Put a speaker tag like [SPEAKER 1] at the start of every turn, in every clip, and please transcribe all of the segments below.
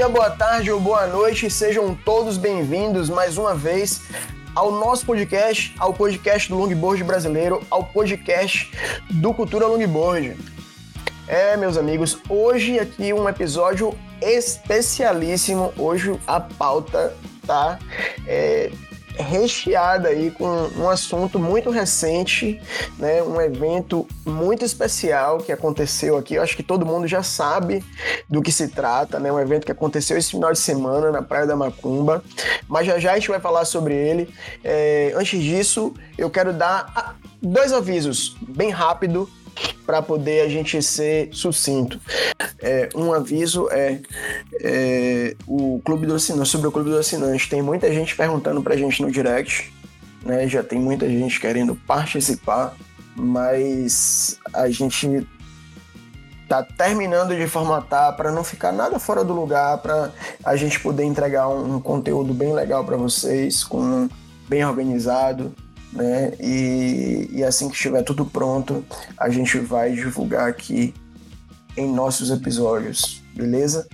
[SPEAKER 1] dia, boa tarde ou boa noite, sejam todos bem-vindos mais uma vez ao nosso podcast, ao podcast do longboard brasileiro, ao podcast do Cultura Longboard. É, meus amigos, hoje aqui um episódio especialíssimo. Hoje a pauta tá é, recheada aí com um assunto muito recente, né? Um evento muito especial que aconteceu aqui. Eu acho que todo mundo já sabe do que se trata, né? Um evento que aconteceu esse final de semana na Praia da Macumba. Mas já já a gente vai falar sobre ele. É, antes disso, eu quero dar dois avisos bem rápido para poder a gente ser sucinto. É, um aviso é, é, o Clube do Assinante, sobre o Clube do Assinante. Tem muita gente perguntando para a gente no direct, né? Já tem muita gente querendo participar, mas a gente tá terminando de formatar para não ficar nada fora do lugar, para a gente poder entregar um, um conteúdo bem legal para vocês, com bem organizado, né? E, e assim que estiver tudo pronto, a gente vai divulgar aqui em nossos episódios, beleza?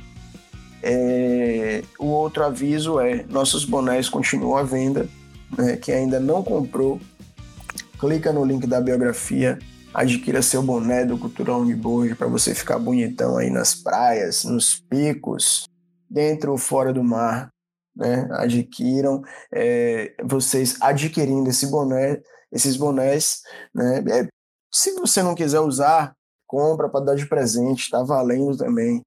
[SPEAKER 1] É, o outro aviso é: nossos bonés continuam à venda. Né? Quem ainda não comprou, clica no link da biografia, adquira seu boné do Cultural Longboard para você ficar bonitão aí nas praias, nos picos, dentro ou fora do mar né? Adquiram, é, vocês adquirindo esse boné, esses bonés, né? É, se você não quiser usar, compra para dar de presente, está valendo também.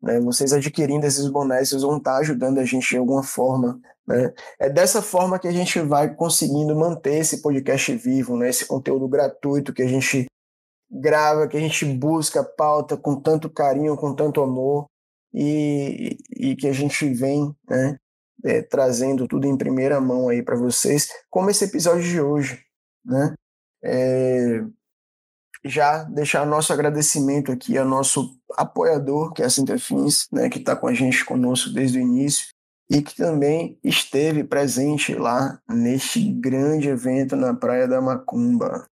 [SPEAKER 1] Né? Vocês adquirindo esses bonés, vocês vão estar tá ajudando a gente de alguma forma. Né? É dessa forma que a gente vai conseguindo manter esse podcast vivo, né? esse conteúdo gratuito que a gente grava, que a gente busca pauta com tanto carinho, com tanto amor e, e que a gente vem né, é, trazendo tudo em primeira mão aí para vocês, como esse episódio de hoje, né? É, já deixar nosso agradecimento aqui ao nosso apoiador, que é a Sinterfins, né, que está com a gente conosco desde o início e que também esteve presente lá neste grande evento na Praia da Macumba.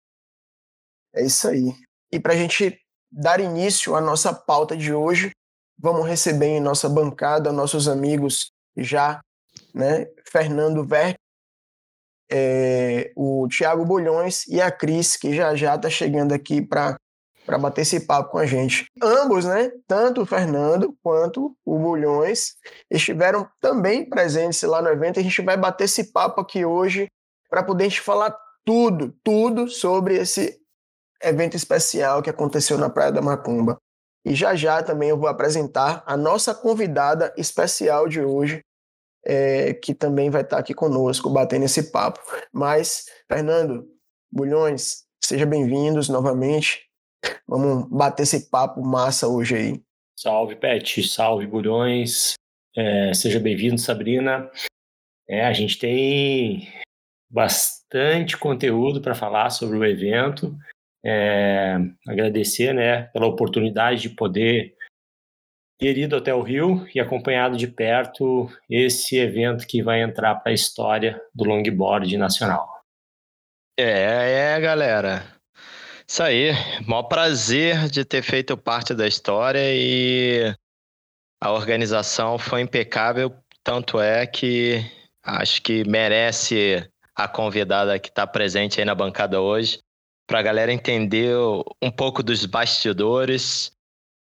[SPEAKER 1] É isso aí. E para a gente dar início à nossa pauta de hoje, vamos receber em nossa bancada nossos amigos já né? Fernando Ver, é, o Thiago Bulhões e a Cris, que já já está chegando aqui para para bater esse papo com a gente. Ambos, né, tanto o Fernando quanto o Bulhões, estiveram também presentes lá no evento. A gente vai bater esse papo aqui hoje para poder gente falar tudo, tudo sobre esse evento especial que aconteceu na Praia da Macumba. E já já também eu vou apresentar a nossa convidada especial de hoje, é, que também vai estar aqui conosco, batendo esse papo. Mas, Fernando, Bulhões, sejam bem-vindos novamente. Vamos bater esse papo massa hoje aí.
[SPEAKER 2] Salve, Pet. Salve, Bulhões. É, seja bem-vindo, Sabrina. É, a gente tem bastante conteúdo para falar sobre o evento. É, agradecer né, pela oportunidade de poder ter ido até o Rio e acompanhado de perto esse evento que vai entrar para a história do longboard nacional.
[SPEAKER 3] É, é, galera. Isso aí. Maior prazer de ter feito parte da história e a organização foi impecável, tanto é que acho que merece a convidada que está presente aí na bancada hoje, para a galera entender um pouco dos bastidores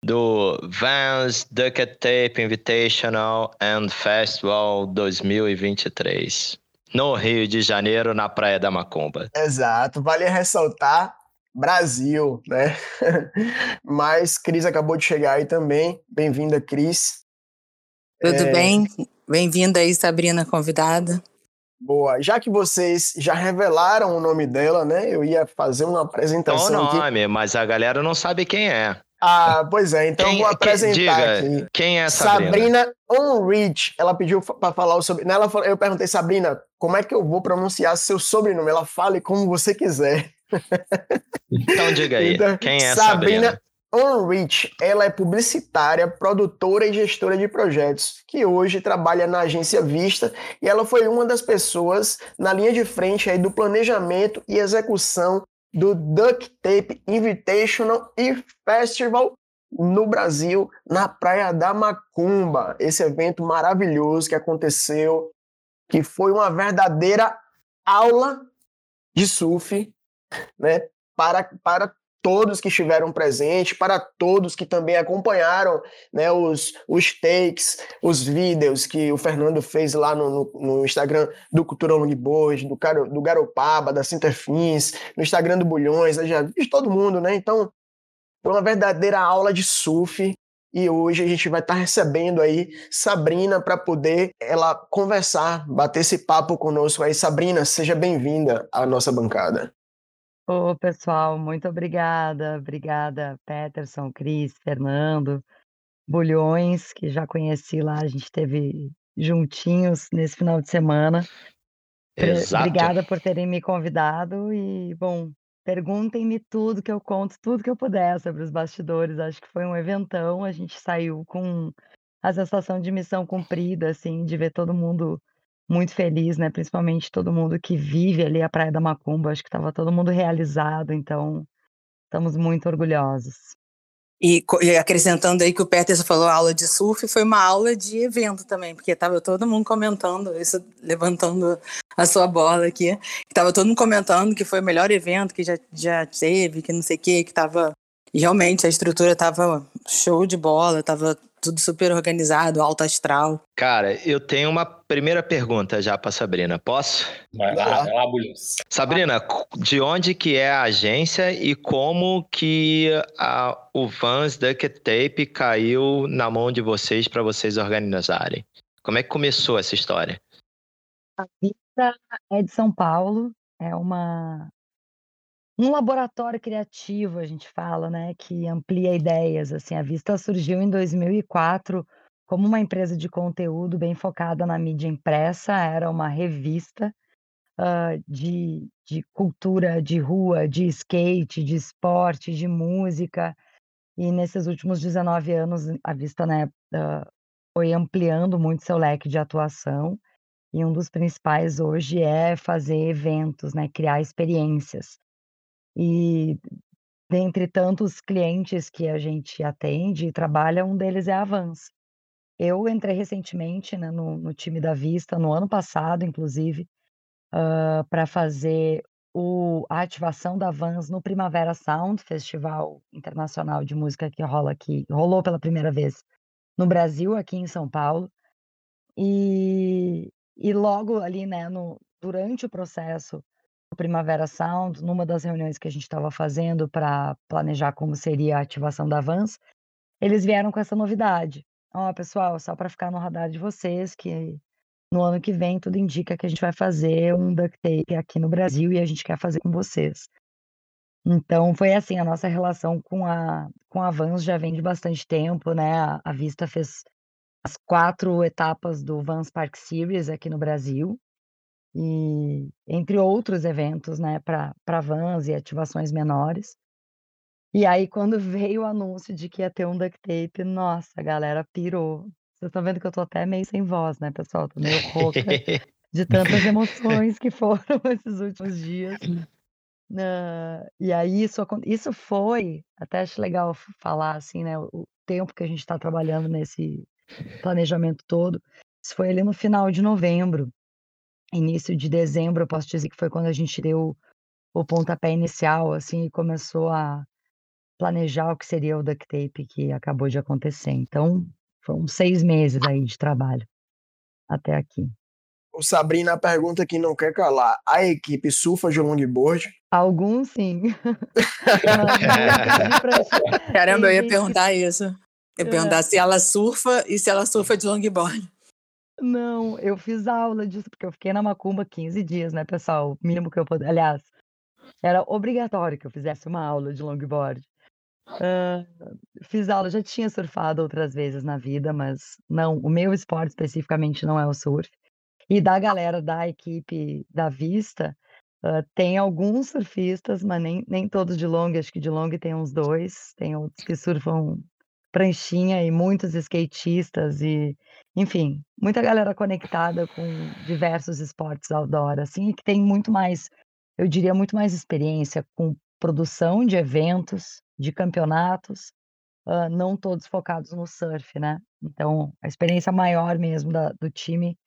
[SPEAKER 3] do Vans Ducket Tape Invitational and Festival 2023, no Rio de Janeiro, na Praia da Macumba.
[SPEAKER 1] Exato, vale ressaltar Brasil, né? Mas Cris acabou de chegar aí também. Bem-vinda, Cris.
[SPEAKER 4] Tudo é... bem? Bem-vinda aí, Sabrina, convidada.
[SPEAKER 1] Boa. Já que vocês já revelaram o nome dela, né? Eu ia fazer uma apresentação.
[SPEAKER 3] O nome, aqui. mas a galera não sabe quem é.
[SPEAKER 1] Ah, pois é, então quem, vou apresentar
[SPEAKER 3] diga,
[SPEAKER 1] aqui.
[SPEAKER 3] Quem é Sabrina?
[SPEAKER 1] Sabrina Onrich. Ela pediu para falar o sobrenome. Ela, eu perguntei, Sabrina, como é que eu vou pronunciar seu sobrenome? Ela fale como você quiser.
[SPEAKER 3] Então diga aí, então, quem é Sabrina? Sabrina
[SPEAKER 1] Onrich, ela é publicitária, produtora e gestora de projetos, que hoje trabalha na agência Vista e ela foi uma das pessoas na linha de frente aí do planejamento e execução do Duct Tape Invitational e Festival no Brasil, na Praia da Macumba. Esse evento maravilhoso que aconteceu, que foi uma verdadeira aula de surf, né? Para, para todos que estiveram presentes, para todos que também acompanharam né, os, os takes, os vídeos que o Fernando fez lá no, no, no Instagram do Cultura Longboard, do, do Garopaba, da Sinterfins, no Instagram do Bulhões, já de todo mundo, né? Então, foi uma verdadeira aula de surf e hoje a gente vai estar recebendo aí Sabrina para poder ela conversar, bater esse papo conosco aí. Sabrina, seja bem-vinda à nossa bancada.
[SPEAKER 5] Ô, pessoal, muito obrigada. Obrigada, Peterson, Cris, Fernando, Bulhões, que já conheci lá, a gente teve juntinhos nesse final de semana.
[SPEAKER 3] Exato.
[SPEAKER 5] Obrigada por terem me convidado e, bom, perguntem-me tudo que eu conto, tudo que eu puder sobre os bastidores. Acho que foi um eventão, a gente saiu com a sensação de missão cumprida, assim, de ver todo mundo muito feliz, né? Principalmente todo mundo que vive ali a Praia da Macumba. Acho que estava todo mundo realizado, então estamos muito orgulhosos.
[SPEAKER 4] E, e, acrescentando aí que o Peterson falou aula de surf, foi uma aula de evento também, porque estava todo mundo comentando isso, levantando a sua bola aqui. Estava todo mundo comentando que foi o melhor evento que já, já teve, que não sei o quê, que estava. Realmente a estrutura estava show de bola, estava tudo super organizado, alto astral.
[SPEAKER 3] Cara, eu tenho uma primeira pergunta já para Sabrina. Posso?
[SPEAKER 2] Vai lá, vai lá,
[SPEAKER 3] Sabrina, de onde que é a agência e como que a, o Vans Duct Tape caiu na mão de vocês para vocês organizarem? Como é que começou essa história?
[SPEAKER 5] A Vista é de São Paulo, é uma um laboratório criativo, a gente fala, né, que amplia ideias, assim, a Vista surgiu em 2004 como uma empresa de conteúdo bem focada na mídia impressa, era uma revista, uh, de de cultura de rua, de skate, de esporte, de música, e nesses últimos 19 anos a Vista, né, uh, foi ampliando muito seu leque de atuação, e um dos principais hoje é fazer eventos, né, criar experiências. E dentre tantos clientes que a gente atende e trabalha, um deles é a Vans. Eu entrei recentemente, né, no no time da Vista, no ano passado inclusive, para fazer o a ativação da Vans no Primavera Sound, festival internacional de música que rola aqui rolou pela primeira vez no Brasil, aqui em São Paulo. E e logo ali, né, no durante o processo Primavera Sound, numa das reuniões que a gente estava fazendo para planejar como seria a ativação da Vans, eles vieram com essa novidade. Ó, oh, pessoal, só para ficar no radar de vocês, que no ano que vem tudo indica que a gente vai fazer um duct tape aqui no Brasil e a gente quer fazer com vocês. Então foi assim, a nossa relação com a com a Vans já vem de bastante tempo, né? A, a Vista fez as quatro etapas do Vans Park Series aqui no Brasil e entre outros eventos, né, para vans e ativações menores. E aí quando veio o anúncio de que ia ter um duct tape, nossa, a galera pirou. Vocês estão vendo que eu tô até meio sem voz, né, pessoal? Tô meio rouca de tantas emoções que foram esses últimos dias. Uh, e aí isso, isso foi, até acho legal falar assim, né, o tempo que a gente está trabalhando nesse planejamento todo. Isso foi ali no final de novembro início de dezembro, eu posso dizer que foi quando a gente deu o pontapé inicial, assim, e começou a planejar o que seria o duct tape que acabou de acontecer. Então, foram seis meses aí de trabalho até aqui.
[SPEAKER 1] O Sabrina pergunta que não quer calar. A equipe surfa de longboard?
[SPEAKER 5] Alguns sim.
[SPEAKER 4] Caramba, eu ia perguntar isso. Eu ia perguntar é. se ela surfa e se ela surfa de longboard.
[SPEAKER 5] Não, eu fiz aula disso, porque eu fiquei na macumba 15 dias, né, pessoal? O mínimo que eu poderia. Aliás, era obrigatório que eu fizesse uma aula de longboard. Uh, fiz aula, já tinha surfado outras vezes na vida, mas não, o meu esporte especificamente não é o surf. E da galera da equipe da Vista, uh, tem alguns surfistas, mas nem, nem todos de long, acho que de long tem uns dois, tem outros que surfam pranchinha e muitos skatistas e enfim, muita galera conectada com diversos esportes outdoor, assim, que tem muito mais, eu diria, muito mais experiência com produção de eventos, de campeonatos, uh, não todos focados no surf, né? Então, a experiência maior mesmo da, do time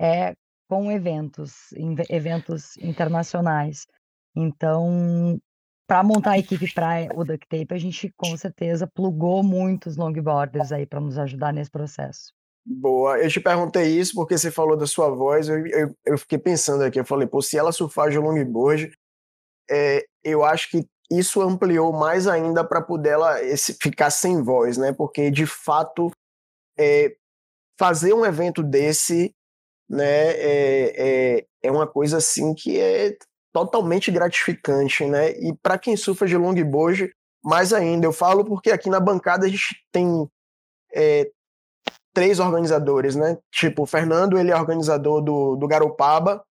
[SPEAKER 5] é com eventos, eventos internacionais. Então, para montar a equipe para o Duct Tape, a gente com certeza plugou muitos longboarders aí para nos ajudar nesse processo.
[SPEAKER 1] Boa, eu te perguntei isso porque você falou da sua voz, eu, eu, eu fiquei pensando aqui, eu falei, pô, se ela surfar de longboard, é, eu acho que isso ampliou mais ainda para poder ela esse, ficar sem voz, né? Porque de fato é, fazer um evento desse, né, é, é, é uma coisa assim que é totalmente gratificante, né? E para quem surfa de longboard, mais ainda. Eu falo porque aqui na bancada a gente tem é, três organizadores, né? Tipo, o Fernando, ele é organizador do, do Garopaba,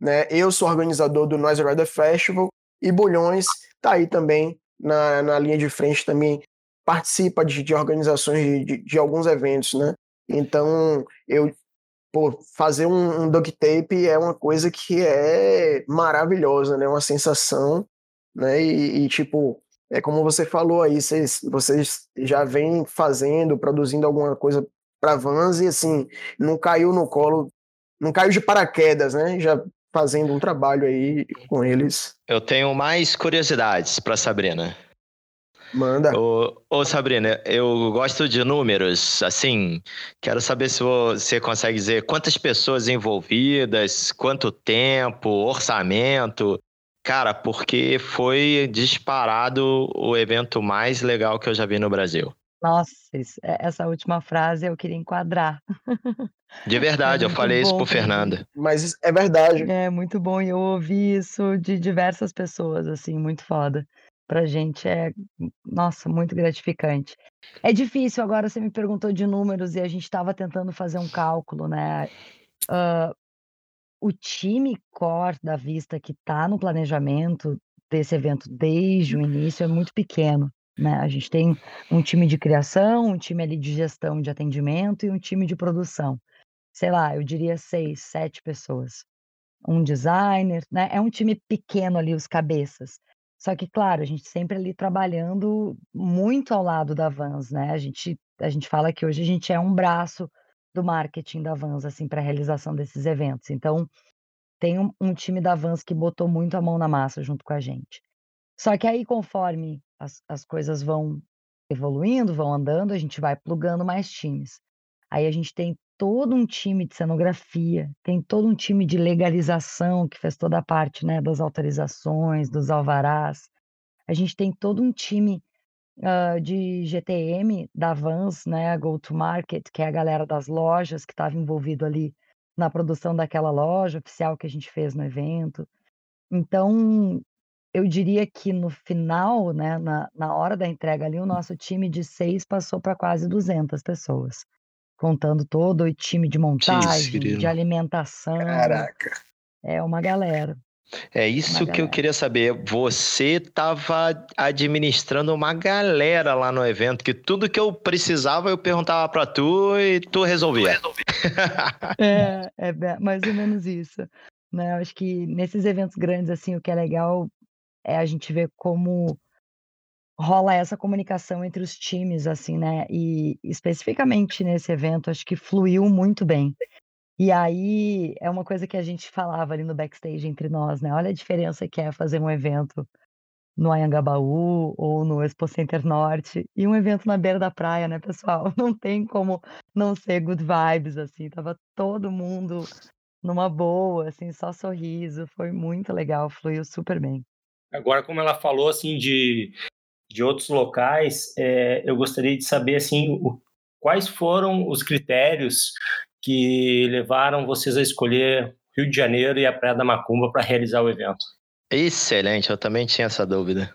[SPEAKER 1] né? Eu sou organizador do Noise Rider Festival e Bulhões tá aí também na, na linha de frente também participa de, de organizações de, de, alguns eventos, né? Então, eu pô, fazer um, um duct tape é uma coisa que é maravilhosa, né? Uma sensação, né? E, e tipo, é como você falou aí, vocês, vocês já vêm fazendo, produzindo alguma coisa para Vans e assim, não caiu no colo, não caiu de paraquedas, né? Já fazendo um trabalho aí com eles.
[SPEAKER 3] Eu tenho mais curiosidades para Sabrina.
[SPEAKER 1] Manda.
[SPEAKER 3] Ô, ô, Sabrina, eu gosto de números, assim, quero saber se você consegue dizer quantas pessoas envolvidas, quanto tempo, orçamento. Cara, porque foi disparado o evento mais legal que eu já vi no Brasil.
[SPEAKER 5] Nossa, é, essa última frase eu queria enquadrar.
[SPEAKER 3] De verdade, é eu falei isso pro Fernanda.
[SPEAKER 1] Mas é verdade.
[SPEAKER 5] É muito bom e eu ouvi isso de diversas pessoas, assim, muito foda. Pra gente é, nossa, muito gratificante. É difícil, agora você me perguntou de números e a gente estava tentando fazer um cálculo, né? Uh, o time core da Vista que está no planejamento desse evento desde o início é muito pequeno. Né? A gente tem um time de criação, um time ali de gestão de atendimento e um time de produção. Sei lá, eu diria seis, sete pessoas. Um designer, né? É um time pequeno ali, os cabeças. Só que, claro, a gente sempre ali trabalhando muito ao lado da Vans, né? A gente, a gente fala que hoje a gente é um braço do marketing da Vans, assim, para a realização desses eventos. Então, tem um, um time da Vans que botou muito a mão na massa junto com a gente. Só que aí, conforme as, as coisas vão evoluindo, vão andando, a gente vai plugando mais times. Aí a gente tem todo um time de cenografia, tem todo um time de legalização que fez toda a parte né, das autorizações, dos alvarás. A gente tem todo um time uh, de GTM da Vans, né, Go to Market, que é a galera das lojas que estava envolvido ali na produção daquela loja oficial que a gente fez no evento. Então, eu diria que no final, né, na, na hora da entrega ali, o nosso time de seis passou para quase 200 pessoas, contando todo o time de montagem, de alimentação.
[SPEAKER 1] Caraca.
[SPEAKER 5] É uma galera.
[SPEAKER 3] É isso que eu queria saber. Você estava administrando uma galera lá no evento, que tudo que eu precisava eu perguntava para tu e tu resolvia.
[SPEAKER 5] é, é mais ou menos isso. Né? Eu acho que nesses eventos grandes, assim, o que é legal é a gente ver como rola essa comunicação entre os times, assim, né? E especificamente nesse evento, acho que fluiu muito bem. E aí é uma coisa que a gente falava ali no backstage entre nós, né? Olha a diferença que é fazer um evento no Anhangabaú ou no Expo Center Norte e um evento na beira da praia, né, pessoal? Não tem como não ser good vibes, assim. Tava todo mundo numa boa, assim, só sorriso. Foi muito legal, fluiu super bem.
[SPEAKER 2] Agora, como ela falou assim de, de outros locais, é, eu gostaria de saber assim o, quais foram os critérios que levaram vocês a escolher Rio de Janeiro e a Praia da Macumba para realizar o evento.
[SPEAKER 3] Excelente, eu também tinha essa dúvida.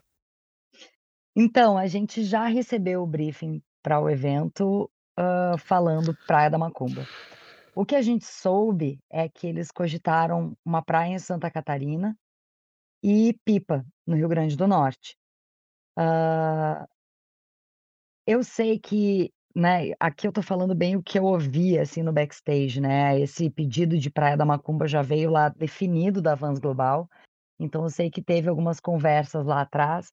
[SPEAKER 5] Então, a gente já recebeu o briefing para o evento uh, falando Praia da Macumba. O que a gente soube é que eles cogitaram uma praia em Santa Catarina e Pipa, no Rio Grande do Norte. Uh, eu sei que, né, aqui eu tô falando bem o que eu ouvi, assim, no backstage, né, esse pedido de Praia da Macumba já veio lá definido da Vans Global, então eu sei que teve algumas conversas lá atrás.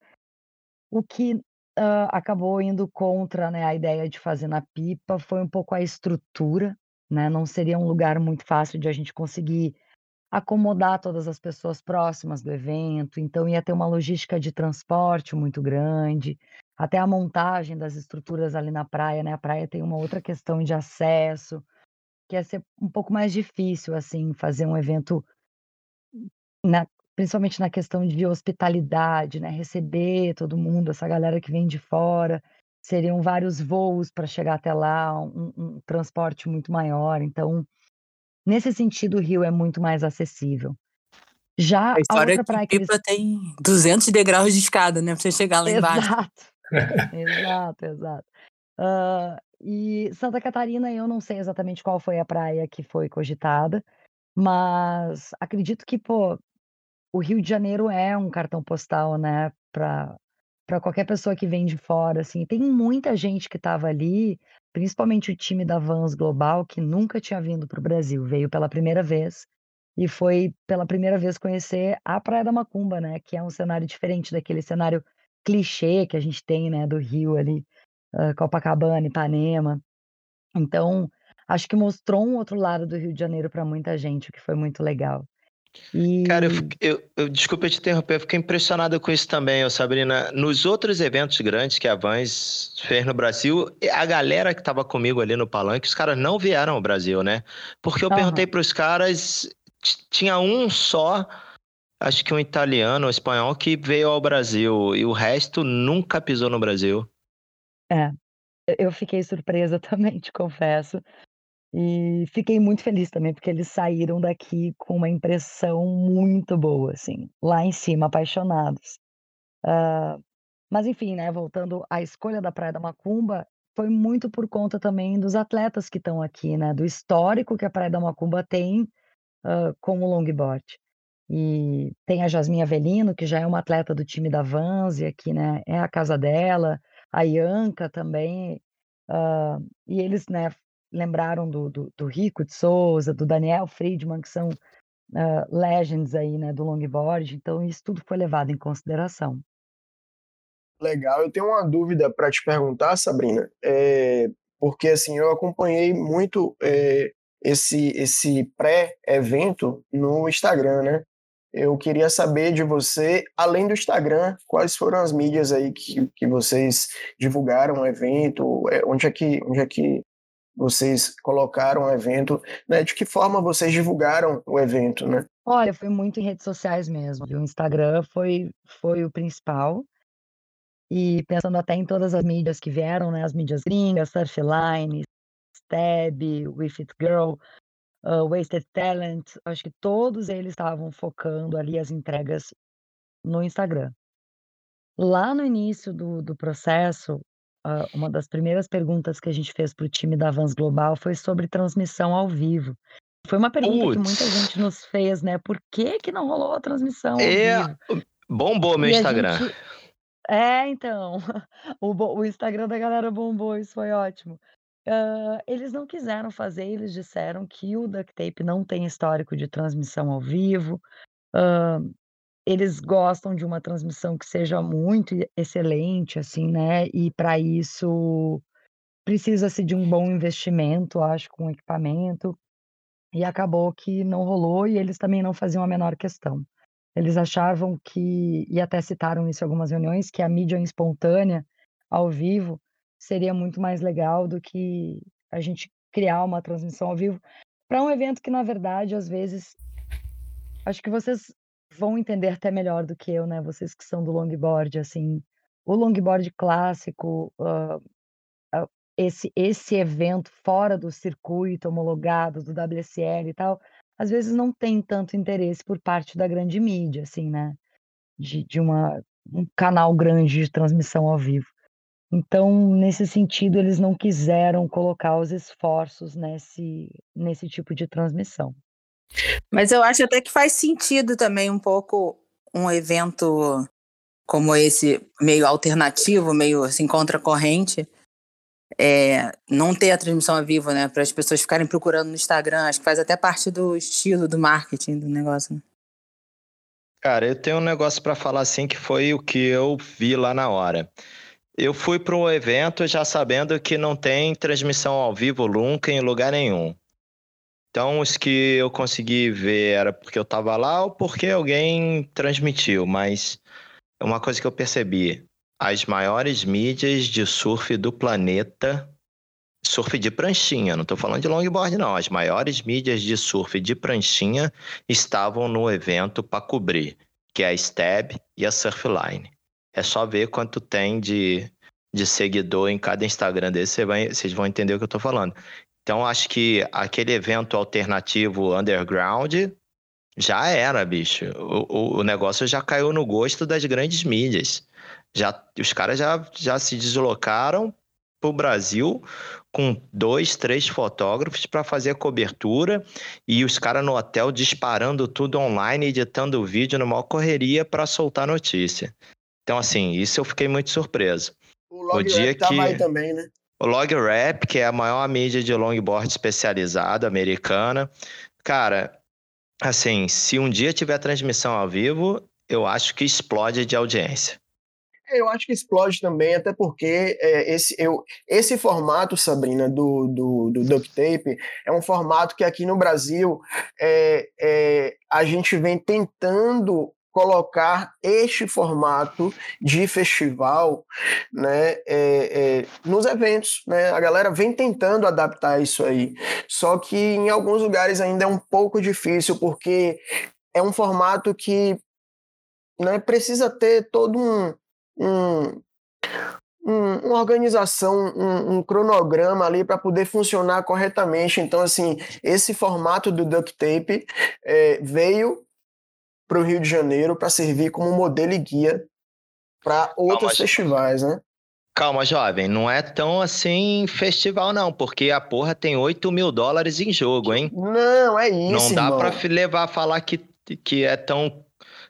[SPEAKER 5] O que uh, acabou indo contra né, a ideia de fazer na pipa foi um pouco a estrutura, né? Não seria um lugar muito fácil de a gente conseguir acomodar todas as pessoas próximas do evento, então ia ter uma logística de transporte muito grande, até a montagem das estruturas ali na praia, né? A praia tem uma outra questão de acesso, que ia ser um pouco mais difícil, assim, fazer um evento na, principalmente na questão de hospitalidade, né? Receber todo mundo, essa galera que vem de fora. Seriam vários voos para chegar até lá, um, um transporte muito maior. Então, nesse sentido, o Rio é muito mais acessível. Já
[SPEAKER 4] a história
[SPEAKER 5] a outra
[SPEAKER 4] praia que Pipa eles... tem 200 degraus de escada, né? Para você chegar lá
[SPEAKER 5] exato.
[SPEAKER 4] embaixo.
[SPEAKER 5] exato, exato. Uh, e Santa Catarina, eu não sei exatamente qual foi a praia que foi cogitada, mas acredito que, pô, o Rio de Janeiro é um cartão postal, né, para para qualquer pessoa que vem de fora, assim. Tem muita gente que estava ali, principalmente o time da Vans Global, que nunca tinha vindo para o Brasil, veio pela primeira vez e foi pela primeira vez conhecer a Praia da Macumba, né, que é um cenário diferente daquele cenário clichê que a gente tem, né, do Rio ali, Copacabana, Ipanema. Então, acho que mostrou um outro lado do Rio de Janeiro para muita gente, o que foi muito legal.
[SPEAKER 3] E... Cara, eu, eu, eu, desculpa te interromper, eu fiquei impressionado com isso também, Sabrina. Nos outros eventos grandes que a Vans fez no Brasil, a galera que estava comigo ali no palanque, os caras não vieram ao Brasil, né? Porque eu uhum. perguntei para os caras, tinha um só, acho que um italiano, um espanhol, que veio ao Brasil e o resto nunca pisou no Brasil.
[SPEAKER 5] É, eu fiquei surpresa também, te confesso. E fiquei muito feliz também, porque eles saíram daqui com uma impressão muito boa, assim, lá em cima, apaixonados. Uh, mas enfim, né, voltando à escolha da Praia da Macumba, foi muito por conta também dos atletas que estão aqui, né, do histórico que a Praia da Macumba tem uh, com o longboard. E tem a Jasmine Avelino, que já é uma atleta do time da Vans, e aqui, né, é a casa dela, a Ianca também, uh, e eles, né, lembraram do, do, do, Rico de Souza, do Daniel Friedman, que são uh, legends aí, né, do longboard, então isso tudo foi levado em consideração.
[SPEAKER 1] Legal, eu tenho uma dúvida para te perguntar, Sabrina, é, porque assim, eu acompanhei muito é, esse, esse pré-evento no Instagram, né? Eu queria saber de você, além do Instagram, quais foram as mídias aí que, que vocês divulgaram o evento, é, onde é que, onde é que vocês colocaram o evento, né? De que forma vocês divulgaram o evento, né?
[SPEAKER 5] Olha, foi muito em redes sociais mesmo. O Instagram foi, foi o principal. E pensando até em todas as mídias que vieram, né? As mídias gringas, Surfline, Stab, With It Girl, uh, Wasted Talent, acho que todos eles estavam focando ali as entregas no Instagram. Lá no início do, do processo, uma das primeiras perguntas que a gente fez para o time da Vans Global foi sobre transmissão ao vivo. Foi uma pergunta que muita gente nos fez, né? Por que, que não rolou a transmissão ao é, vivo?
[SPEAKER 3] Bombou meu e Instagram. Gente...
[SPEAKER 5] É, então. O, o, Instagram da galera bombou, isso foi ótimo. Uh, eles não quiseram fazer, eles disseram que o Duct Tape não tem histórico de transmissão ao vivo. Uh, eles gostam de uma transmissão que seja muito excelente, assim, né? E para isso precisa-se de um bom investimento, acho, com equipamento. E acabou que não rolou e eles também não faziam a menor questão. Eles achavam que, e até citaram isso em algumas reuniões, que a mídia espontânea, ao vivo, seria muito mais legal do que a gente criar uma transmissão ao vivo para um evento que, na verdade, às vezes. Acho que vocês vão entender até melhor do que eu, né? Vocês que são do longboard, assim, o longboard clássico, uh, uh, esse esse evento fora do circuito homologado do WSL e tal, às vezes não tem tanto interesse por parte da grande mídia, assim, né? De, de uma, um canal grande de transmissão ao vivo. Então, nesse sentido, eles não quiseram colocar os esforços nesse, nesse tipo de transmissão.
[SPEAKER 4] Mas eu acho até que faz sentido também um pouco um evento como esse, meio alternativo, meio assim, contracorrente, é, não ter a transmissão ao vivo, né? Para as pessoas ficarem procurando no Instagram. Acho que faz até parte do estilo do marketing do negócio. Né?
[SPEAKER 3] Cara, eu tenho um negócio para falar assim que foi o que eu vi lá na hora. Eu fui para um evento já sabendo que não tem transmissão ao vivo nunca em lugar nenhum. Então, os que eu consegui ver era porque eu estava lá ou porque alguém transmitiu, mas uma coisa que eu percebi: as maiores mídias de surf do planeta, surf de pranchinha, não estou falando de longboard, não, as maiores mídias de surf de pranchinha estavam no evento para cobrir, que é a Stab e a Surfline. É só ver quanto tem de, de seguidor em cada Instagram desse, você vai, vocês vão entender o que eu estou falando. Então, acho que aquele evento alternativo underground já era, bicho. O, o, o negócio já caiu no gosto das grandes mídias. Já, os caras já, já se deslocaram para o Brasil com dois, três fotógrafos para fazer a cobertura e os caras no hotel disparando tudo online, editando o vídeo numa correria para soltar notícia. Então, assim, isso eu fiquei muito surpreso.
[SPEAKER 1] O o dia que... aí também, né?
[SPEAKER 3] O Log Rap, que é a maior mídia de longboard especializada americana. Cara, assim, se um dia tiver transmissão ao vivo, eu acho que explode de audiência.
[SPEAKER 1] Eu acho que explode também, até porque é, esse, eu, esse formato, Sabrina, do, do, do duct tape, é um formato que aqui no Brasil é, é, a gente vem tentando colocar este formato de festival né, é, é, nos eventos. Né? A galera vem tentando adaptar isso aí. Só que em alguns lugares ainda é um pouco difícil, porque é um formato que né, precisa ter todo um, um, um, uma organização, um, um cronograma ali para poder funcionar corretamente. Então, assim, esse formato do duct tape é, veio para o Rio de Janeiro para servir como modelo e guia para outros Calma, festivais, né?
[SPEAKER 3] Calma, jovem, não é tão assim festival, não, porque a porra tem 8 mil dólares em jogo, hein?
[SPEAKER 1] Não, é isso.
[SPEAKER 3] Não dá
[SPEAKER 1] para
[SPEAKER 3] levar a falar que, que é tão,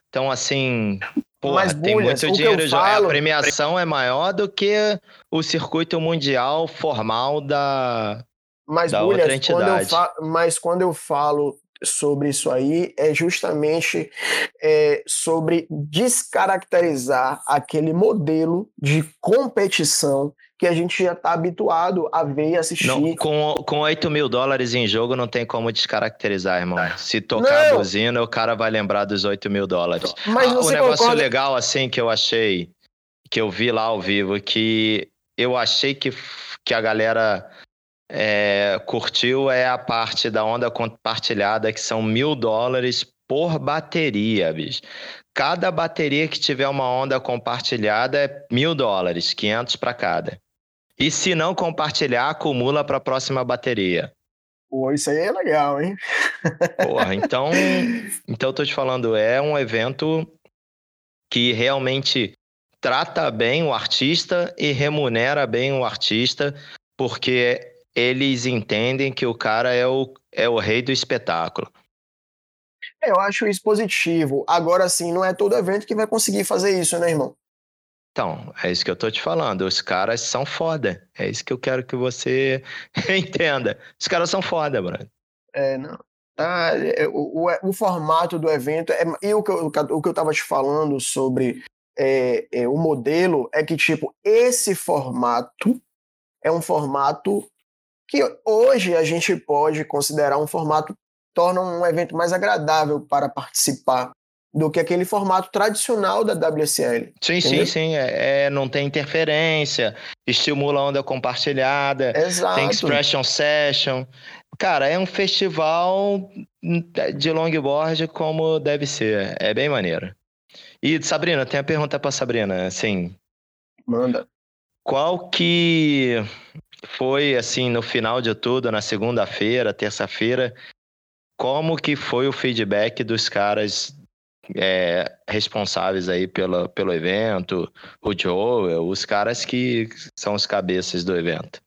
[SPEAKER 3] tão assim. Porra, Mas, tem Bulhas, muito dinheiro. Falo... A premiação é maior do que o circuito mundial formal da,
[SPEAKER 1] Mas,
[SPEAKER 3] da
[SPEAKER 1] Bulhas,
[SPEAKER 3] outra entidade.
[SPEAKER 1] Quando fa... Mas quando eu falo sobre isso aí é justamente é, sobre descaracterizar aquele modelo de competição que a gente já está habituado a ver e assistir.
[SPEAKER 3] Não, com, com 8 mil dólares em jogo não tem como descaracterizar, irmão. Se tocar não. a buzina, o cara vai lembrar dos 8 mil dólares. Mas ah, o negócio concorda... legal, assim, que eu achei, que eu vi lá ao vivo, que eu achei que, que a galera é, curtiu é a parte da onda compartilhada, que são mil dólares por bateria, bicho. Cada bateria que tiver uma onda compartilhada é mil dólares, 500 para cada. E se não compartilhar, acumula para a próxima bateria.
[SPEAKER 1] Pô, isso aí é legal, hein?
[SPEAKER 3] Porra, então, então eu tô te falando, é um evento que realmente trata bem o artista e remunera bem o artista, porque eles entendem que o cara é o, é o rei do espetáculo.
[SPEAKER 1] É, eu acho isso positivo. Agora sim, não é todo evento que vai conseguir fazer isso, né, irmão?
[SPEAKER 3] Então, é isso que eu tô te falando. Os caras são foda. É isso que eu quero que você entenda. Os caras são foda, Bruno.
[SPEAKER 1] É, não. Ah, o, o, o, formato do evento, é, e o que, eu, o que eu tava te falando sobre é, é, o modelo, é que, tipo, esse formato é um formato que hoje a gente pode considerar um formato torna um evento mais agradável para participar do que aquele formato tradicional da WSL.
[SPEAKER 3] Sim, entendeu? sim, sim. É, é, não tem interferência, estimula a onda compartilhada, Exato. tem expression session. Cara, é um festival de longboard como deve ser. É bem maneiro. E, Sabrina, tem a pergunta para Sabrina, assim.
[SPEAKER 1] Manda.
[SPEAKER 3] Qual que foi assim no final de tudo, na segunda-feira, terça-feira, como que foi o feedback dos caras é, responsáveis aí pelo, pelo evento, o Joel, os caras que são os cabeças do evento?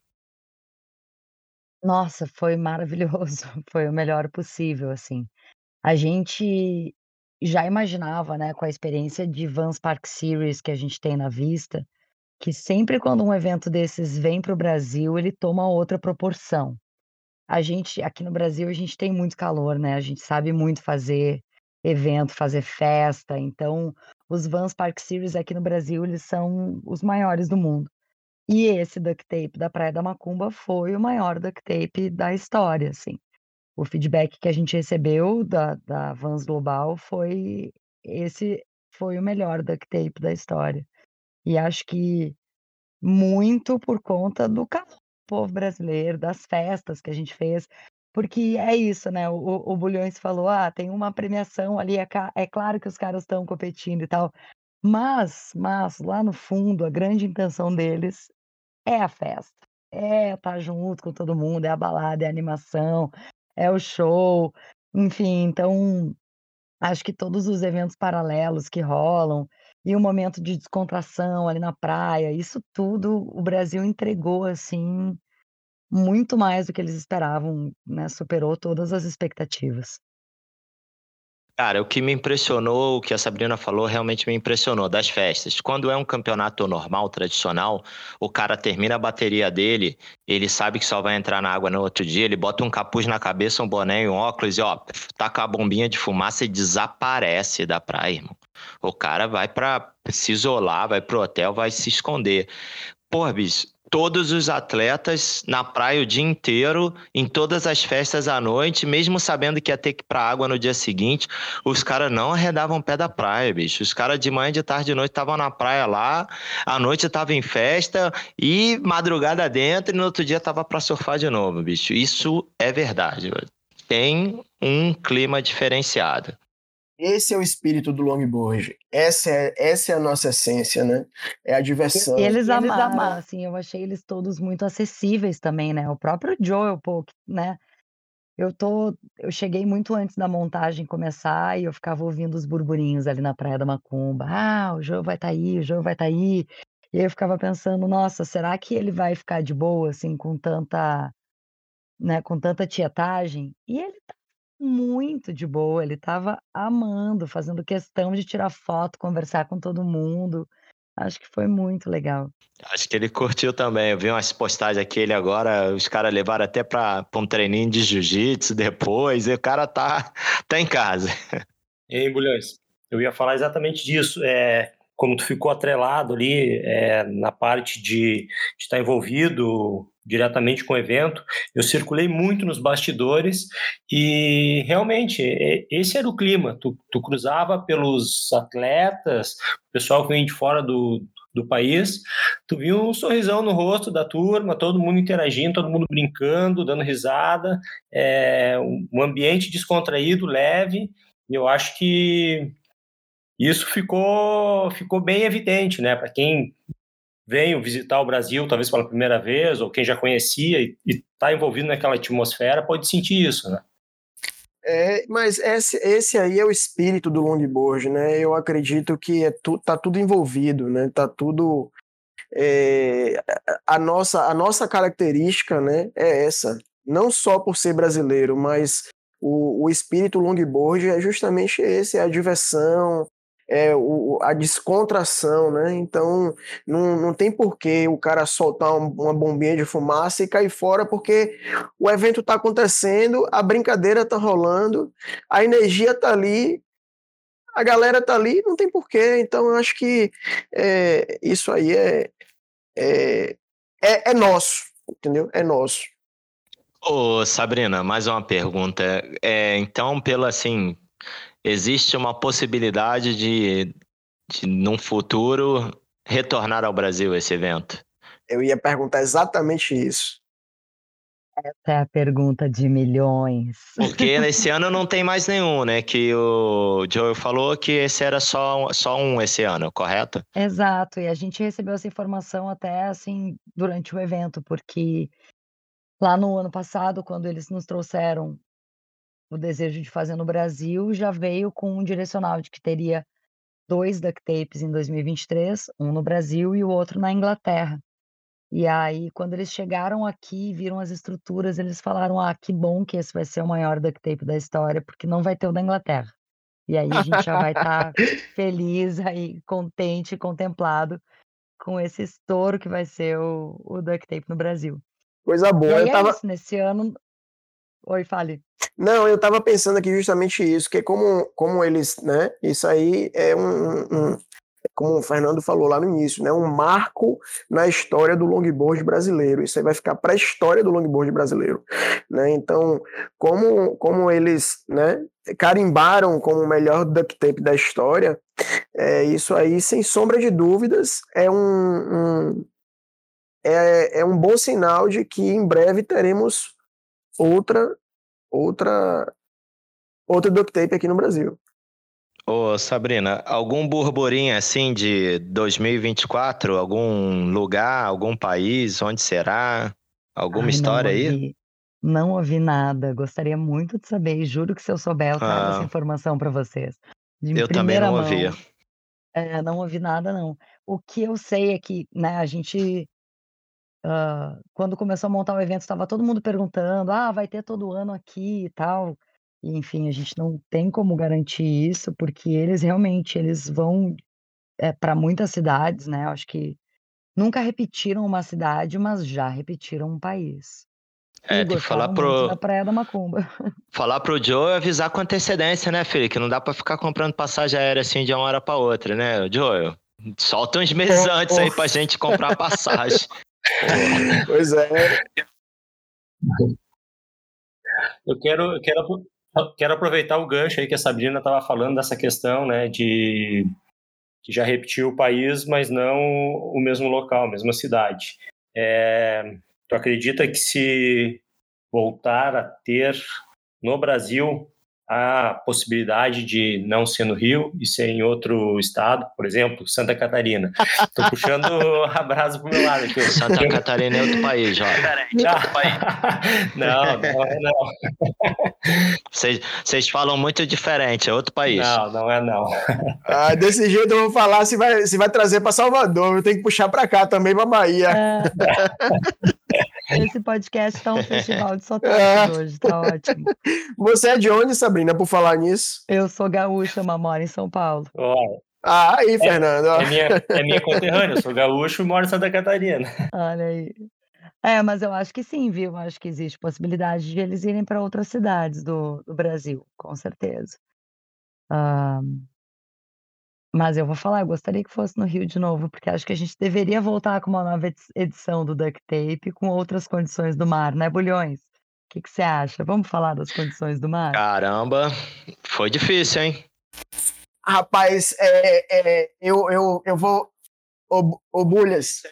[SPEAKER 5] Nossa, foi maravilhoso, foi o melhor possível, assim. A gente já imaginava, né, com a experiência de Vans Park Series que a gente tem na vista, que sempre quando um evento desses vem para o Brasil, ele toma outra proporção. A gente, aqui no Brasil, a gente tem muito calor, né? A gente sabe muito fazer evento, fazer festa. Então, os Vans Park Series aqui no Brasil, eles são os maiores do mundo. E esse duct tape da Praia da Macumba foi o maior duct tape da história, assim. O feedback que a gente recebeu da, da Vans Global foi esse foi o melhor duct tape da história. E acho que muito por conta do povo brasileiro, das festas que a gente fez, porque é isso, né? O, o Bulhões falou: ah, tem uma premiação ali, é, é claro que os caras estão competindo e tal. Mas, mas lá no fundo, a grande intenção deles é a festa, é estar tá junto com todo mundo, é a balada, é a animação, é o show, enfim, então acho que todos os eventos paralelos que rolam e o momento de descontração ali na praia, isso tudo o Brasil entregou assim muito mais do que eles esperavam, né? Superou todas as expectativas.
[SPEAKER 3] Cara, o que me impressionou, o que a Sabrina falou, realmente me impressionou das festas. Quando é um campeonato normal, tradicional, o cara termina a bateria dele, ele sabe que só vai entrar na água no outro dia, ele bota um capuz na cabeça, um boné e um óculos e, ó, taca a bombinha de fumaça e desaparece da praia, irmão. O cara vai para se isolar, vai pro hotel, vai se esconder. Porra, bicho, todos os atletas na praia o dia inteiro, em todas as festas à noite, mesmo sabendo que ia ter que ir pra água no dia seguinte, os caras não arredavam pé da praia, bicho. Os caras de manhã, de tarde, de noite estavam na praia lá, à noite estavam em festa e madrugada dentro e no outro dia tava para surfar de novo, bicho. Isso é verdade, tem um clima diferenciado.
[SPEAKER 1] Esse é o espírito do longboard. Essa é, essa é a nossa essência, né? É a diversão.
[SPEAKER 5] E eles amaram, amaram, assim, eu achei eles todos muito acessíveis também, né? O próprio Joel, pô, né? Eu tô, eu cheguei muito antes da montagem começar e eu ficava ouvindo os burburinhos ali na Praia da Macumba. Ah, o Joel vai estar tá aí, o Joel vai estar tá aí. E aí eu ficava pensando, nossa, será que ele vai ficar de boa assim com tanta, né, com tanta tietagem? E ele tá muito de boa, ele estava amando, fazendo questão de tirar foto, conversar com todo mundo. Acho que foi muito legal.
[SPEAKER 3] Acho que ele curtiu também. Eu vi umas postagens aqui, ele agora, os caras levaram até para um treininho de jiu-jitsu depois, e o cara tá, tá em casa.
[SPEAKER 2] E aí, Bulhões, eu ia falar exatamente disso. É, como tu ficou atrelado ali é, na parte de, de estar envolvido diretamente com o evento, eu circulei muito nos bastidores e realmente esse era o clima. Tu, tu cruzava pelos atletas, pessoal que vem de fora do, do país, tu viu um sorrisão no rosto da turma, todo mundo interagindo, todo mundo brincando, dando risada, é, um ambiente descontraído, leve, e eu acho que isso ficou, ficou bem evidente, né? Para quem veio visitar o Brasil, talvez pela primeira vez, ou quem já conhecia e está envolvido naquela atmosfera, pode sentir isso, né?
[SPEAKER 1] É, mas esse, esse aí é o espírito do longboard, né? Eu acredito que é tu, tá tudo envolvido, né? Tá tudo é, a nossa a nossa característica, né? É essa. Não só por ser brasileiro, mas o, o espírito longboard é justamente esse, é a diversão, é, o, a descontração, né? Então não, não tem porquê o cara soltar um, uma bombinha de fumaça e cair fora, porque o evento está acontecendo, a brincadeira está rolando, a energia está ali, a galera está ali, não tem porquê. Então eu acho que é, isso aí é, é, é, é nosso, entendeu? É nosso.
[SPEAKER 3] Ô, Sabrina, mais uma pergunta. É, então, pelo assim, existe uma possibilidade de, de, num futuro, retornar ao Brasil esse evento?
[SPEAKER 1] Eu ia perguntar exatamente isso.
[SPEAKER 5] Essa é a pergunta de milhões.
[SPEAKER 3] Porque nesse ano não tem mais nenhum, né? Que o Joe falou que esse era só, só um esse ano, correto?
[SPEAKER 5] Exato, e a gente recebeu essa informação até assim durante o evento, porque lá no ano passado, quando eles nos trouxeram o desejo de fazer no Brasil já veio com um direcional de que teria dois duct tapes em 2023, um no Brasil e o outro na Inglaterra. E aí, quando eles chegaram aqui, viram as estruturas, eles falaram: ah, que bom que esse vai ser o maior duct tape da história, porque não vai ter o da Inglaterra. E aí a gente já vai estar tá feliz aí, contente, contemplado com esse estouro que vai ser o, o duct tape no Brasil.
[SPEAKER 1] Coisa boa.
[SPEAKER 5] E aí eu é tava... isso, nesse ano. Oi, fale.
[SPEAKER 1] Não, eu estava pensando aqui justamente isso, que como, como eles, né? Isso aí é um, um, como o Fernando falou lá no início, né? Um marco na história do longboard brasileiro. Isso aí vai ficar para a história do longboard brasileiro, né? Então, como, como eles, né? Carimbaram como o melhor duct tape da história, é, isso aí, sem sombra de dúvidas, é um, um é, é um bom sinal de que em breve teremos outra outra outra duct tape aqui no Brasil.
[SPEAKER 3] Ô, Sabrina, algum burburinho assim de 2024? Algum lugar, algum país? Onde será? Alguma Ai, história
[SPEAKER 5] não
[SPEAKER 3] aí?
[SPEAKER 5] Não ouvi nada. Gostaria muito de saber. E juro que se eu souber, eu trago ah, essa informação para vocês.
[SPEAKER 3] De eu também não
[SPEAKER 5] mão,
[SPEAKER 3] ouvi.
[SPEAKER 5] É, não ouvi nada, não. O que eu sei é que, né, a gente uh, quando começou a montar o evento, estava todo mundo perguntando: ah, vai ter todo ano aqui e tal. E, enfim, a gente não tem como garantir isso, porque eles realmente eles vão é, para muitas cidades, né? Eu acho que nunca repetiram uma cidade, mas já repetiram um país.
[SPEAKER 3] É, tem que falar pro.
[SPEAKER 5] Da Praia da Macumba.
[SPEAKER 3] Falar pro Joe e avisar com antecedência, né, filho? Que não dá para ficar comprando passagem aérea assim de uma hora para outra, né, Joe? Solta uns meses oh, antes oh. aí pra gente comprar passagem.
[SPEAKER 1] Pois é.
[SPEAKER 2] Eu quero, quero, quero aproveitar o gancho aí que a Sabrina estava falando dessa questão, né, de que já repetiu o país, mas não o mesmo local, a mesma cidade. É, tu acredita que se voltar a ter no Brasil a possibilidade de não ser no Rio e ser em outro estado, por exemplo, Santa Catarina. Estou puxando a brasa para o meu lado aqui.
[SPEAKER 3] Santa Catarina é outro país, já.
[SPEAKER 2] não, não é não.
[SPEAKER 3] Vocês falam muito diferente, é outro país.
[SPEAKER 2] Não, não é não.
[SPEAKER 1] Ah, desse jeito eu vou falar se vai, se vai trazer para Salvador, eu tenho que puxar para cá também, para Bahia.
[SPEAKER 5] É. Esse podcast está um festival de sotaque é. hoje, tá ótimo.
[SPEAKER 1] Você é de onde, Sabrina? Sabrina, por falar nisso?
[SPEAKER 5] Eu sou gaúcha, mas moro em São Paulo.
[SPEAKER 2] Oh.
[SPEAKER 1] Ah, aí, é, Fernando.
[SPEAKER 2] É minha, é minha conterrânea, eu sou gaúcho e moro em Santa Catarina.
[SPEAKER 5] Olha aí. É, mas eu acho que sim, viu? Eu acho que existe possibilidade de eles irem para outras cidades do, do Brasil, com certeza. Um, mas eu vou falar, eu gostaria que fosse no Rio de novo, porque acho que a gente deveria voltar com uma nova edição do Duct Tape com outras condições do mar, né, Bulhões? O que, que você acha? Vamos falar das condições do mar?
[SPEAKER 3] Caramba, foi difícil, hein?
[SPEAKER 1] Rapaz, é, é, eu, eu, eu vou. Ô, ô Bulhas,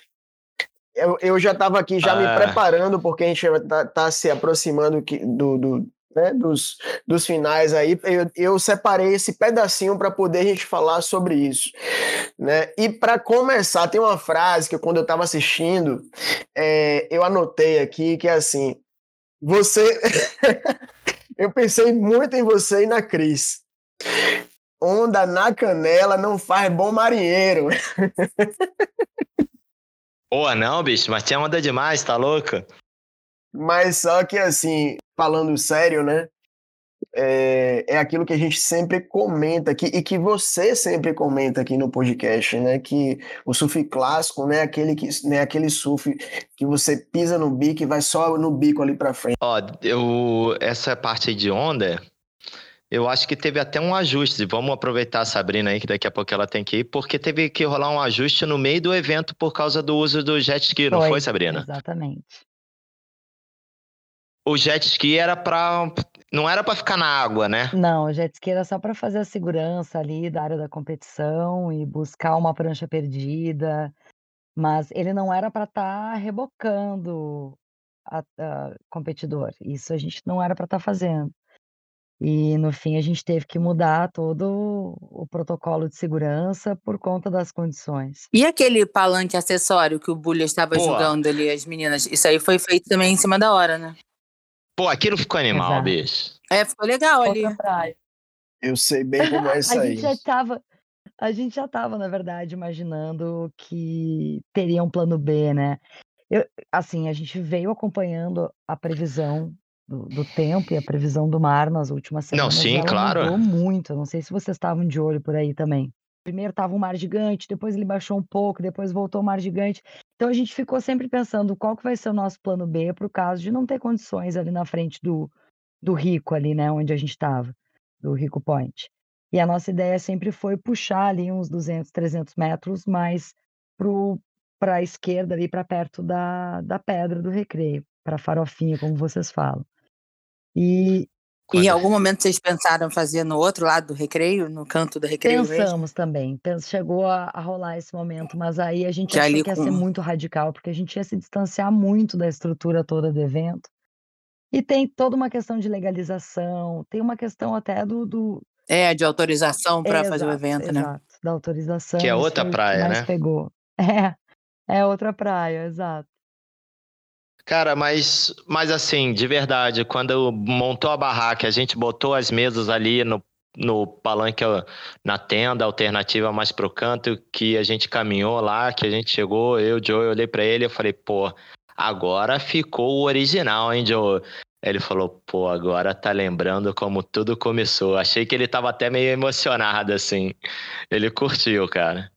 [SPEAKER 1] eu, eu já estava aqui já ah. me preparando, porque a gente está tá se aproximando do, do, né, dos, dos finais aí. Eu, eu separei esse pedacinho para poder a gente falar sobre isso. Né? E para começar, tem uma frase que quando eu estava assistindo, é, eu anotei aqui, que é assim: você. eu pensei muito em você e na Cris. Onda na canela não faz bom marinheiro.
[SPEAKER 3] Pô, não, bicho, mas tinha onda demais, tá louco?
[SPEAKER 1] Mas só que assim, falando sério, né? é, é aquilo que a gente sempre comenta aqui e que você sempre comenta aqui no podcast, né? Que o surf clássico, né? Aquele que, né? Aquele surf que você pisa no bico e vai só no bico ali para frente.
[SPEAKER 3] Ó, eu essa parte de onda, eu acho que teve até um ajuste. Vamos aproveitar a Sabrina aí, que daqui a pouco ela tem que ir, porque teve que rolar um ajuste no meio do evento por causa do uso do jet ski, não foi, Sabrina?
[SPEAKER 5] Exatamente.
[SPEAKER 3] O jet ski era para não era para ficar na água, né?
[SPEAKER 5] Não, o jet ski era só para fazer a segurança ali da área da competição e buscar uma prancha perdida, mas ele não era para estar tá rebocando a, a competidor. Isso a gente não era para estar tá fazendo. E no fim a gente teve que mudar todo o protocolo de segurança por conta das condições.
[SPEAKER 4] E aquele palanque acessório que o Bulha estava julgando ali as meninas, isso aí foi feito também em cima da hora, né?
[SPEAKER 3] Pô, aquilo ficou animal, Exato. bicho.
[SPEAKER 4] É, ficou legal ali.
[SPEAKER 1] Eu sei bem como é isso
[SPEAKER 5] a
[SPEAKER 1] aí.
[SPEAKER 5] Gente já tava, a gente já estava, na verdade, imaginando que teria um plano B, né? Eu, assim, a gente veio acompanhando a previsão do, do, tempo e a previsão do mar nas últimas semanas.
[SPEAKER 3] Não, sim, claro.
[SPEAKER 5] Mudou muito. Não sei se vocês estavam de olho por aí também. Primeiro estava um mar gigante, depois ele baixou um pouco, depois voltou o mar gigante. Então a gente ficou sempre pensando qual que vai ser o nosso plano B para o caso de não ter condições ali na frente do, do Rico ali, né, onde a gente estava, do Rico Point. E a nossa ideia sempre foi puxar ali uns 200, 300 metros mais para a esquerda, ali para perto da, da pedra do recreio, para farofinha, como vocês falam. E,
[SPEAKER 4] e em algum momento vocês pensaram fazer no outro lado do recreio, no canto do recreio?
[SPEAKER 5] Pensamos
[SPEAKER 4] mesmo?
[SPEAKER 5] também. Chegou a, a, rolar esse momento, mas aí a gente que achou que ia com... ser muito radical, porque a gente ia se distanciar muito da estrutura toda do evento. E tem toda uma questão de legalização, tem uma questão até do, do,
[SPEAKER 4] é, de autorização para fazer o evento, né?
[SPEAKER 5] Exato, da autorização.
[SPEAKER 3] Que é outra praia, né?
[SPEAKER 5] Pegou. É, é outra praia, exato.
[SPEAKER 3] Cara, mas, mas assim, de verdade, quando montou a barraca, a gente botou as mesas ali no, no palanque, na tenda alternativa mais pro canto, que a gente caminhou lá, que a gente chegou, eu, Joe, eu olhei para ele e falei, pô, agora ficou o original, hein, Joe? Ele falou, pô, agora tá lembrando como tudo começou. Achei que ele tava até meio emocionado, assim. Ele curtiu, cara.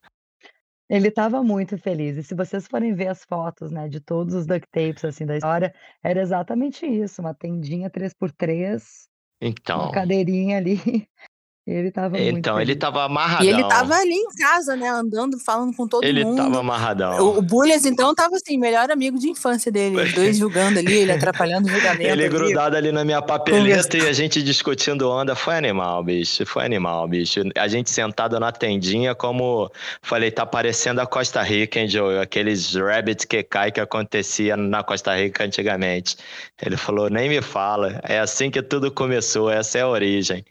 [SPEAKER 5] Ele estava muito feliz. E se vocês forem ver as fotos, né, de todos os duct tapes, assim, da história, era exatamente isso. Uma tendinha 3x3,
[SPEAKER 3] então...
[SPEAKER 5] uma cadeirinha ali, ele tava muito
[SPEAKER 3] Então, ele tava amarradão.
[SPEAKER 4] E ele tava ali em casa, né? Andando, falando com todo
[SPEAKER 3] ele
[SPEAKER 4] mundo.
[SPEAKER 3] Ele tava amarradão.
[SPEAKER 4] O, o Bullies, então, tava assim, melhor amigo de infância dele. Os dois julgando ali, ele atrapalhando o julgamento.
[SPEAKER 3] Ele
[SPEAKER 4] ali.
[SPEAKER 3] grudado ali na minha papeleta e a gente discutindo onda. Foi animal, bicho. Foi animal, bicho. A gente sentado na tendinha, como falei, tá parecendo a Costa Rica, hein, Joe? Aqueles rabbits que cai que acontecia na Costa Rica antigamente. Ele falou, nem me fala. É assim que tudo começou, essa é a origem.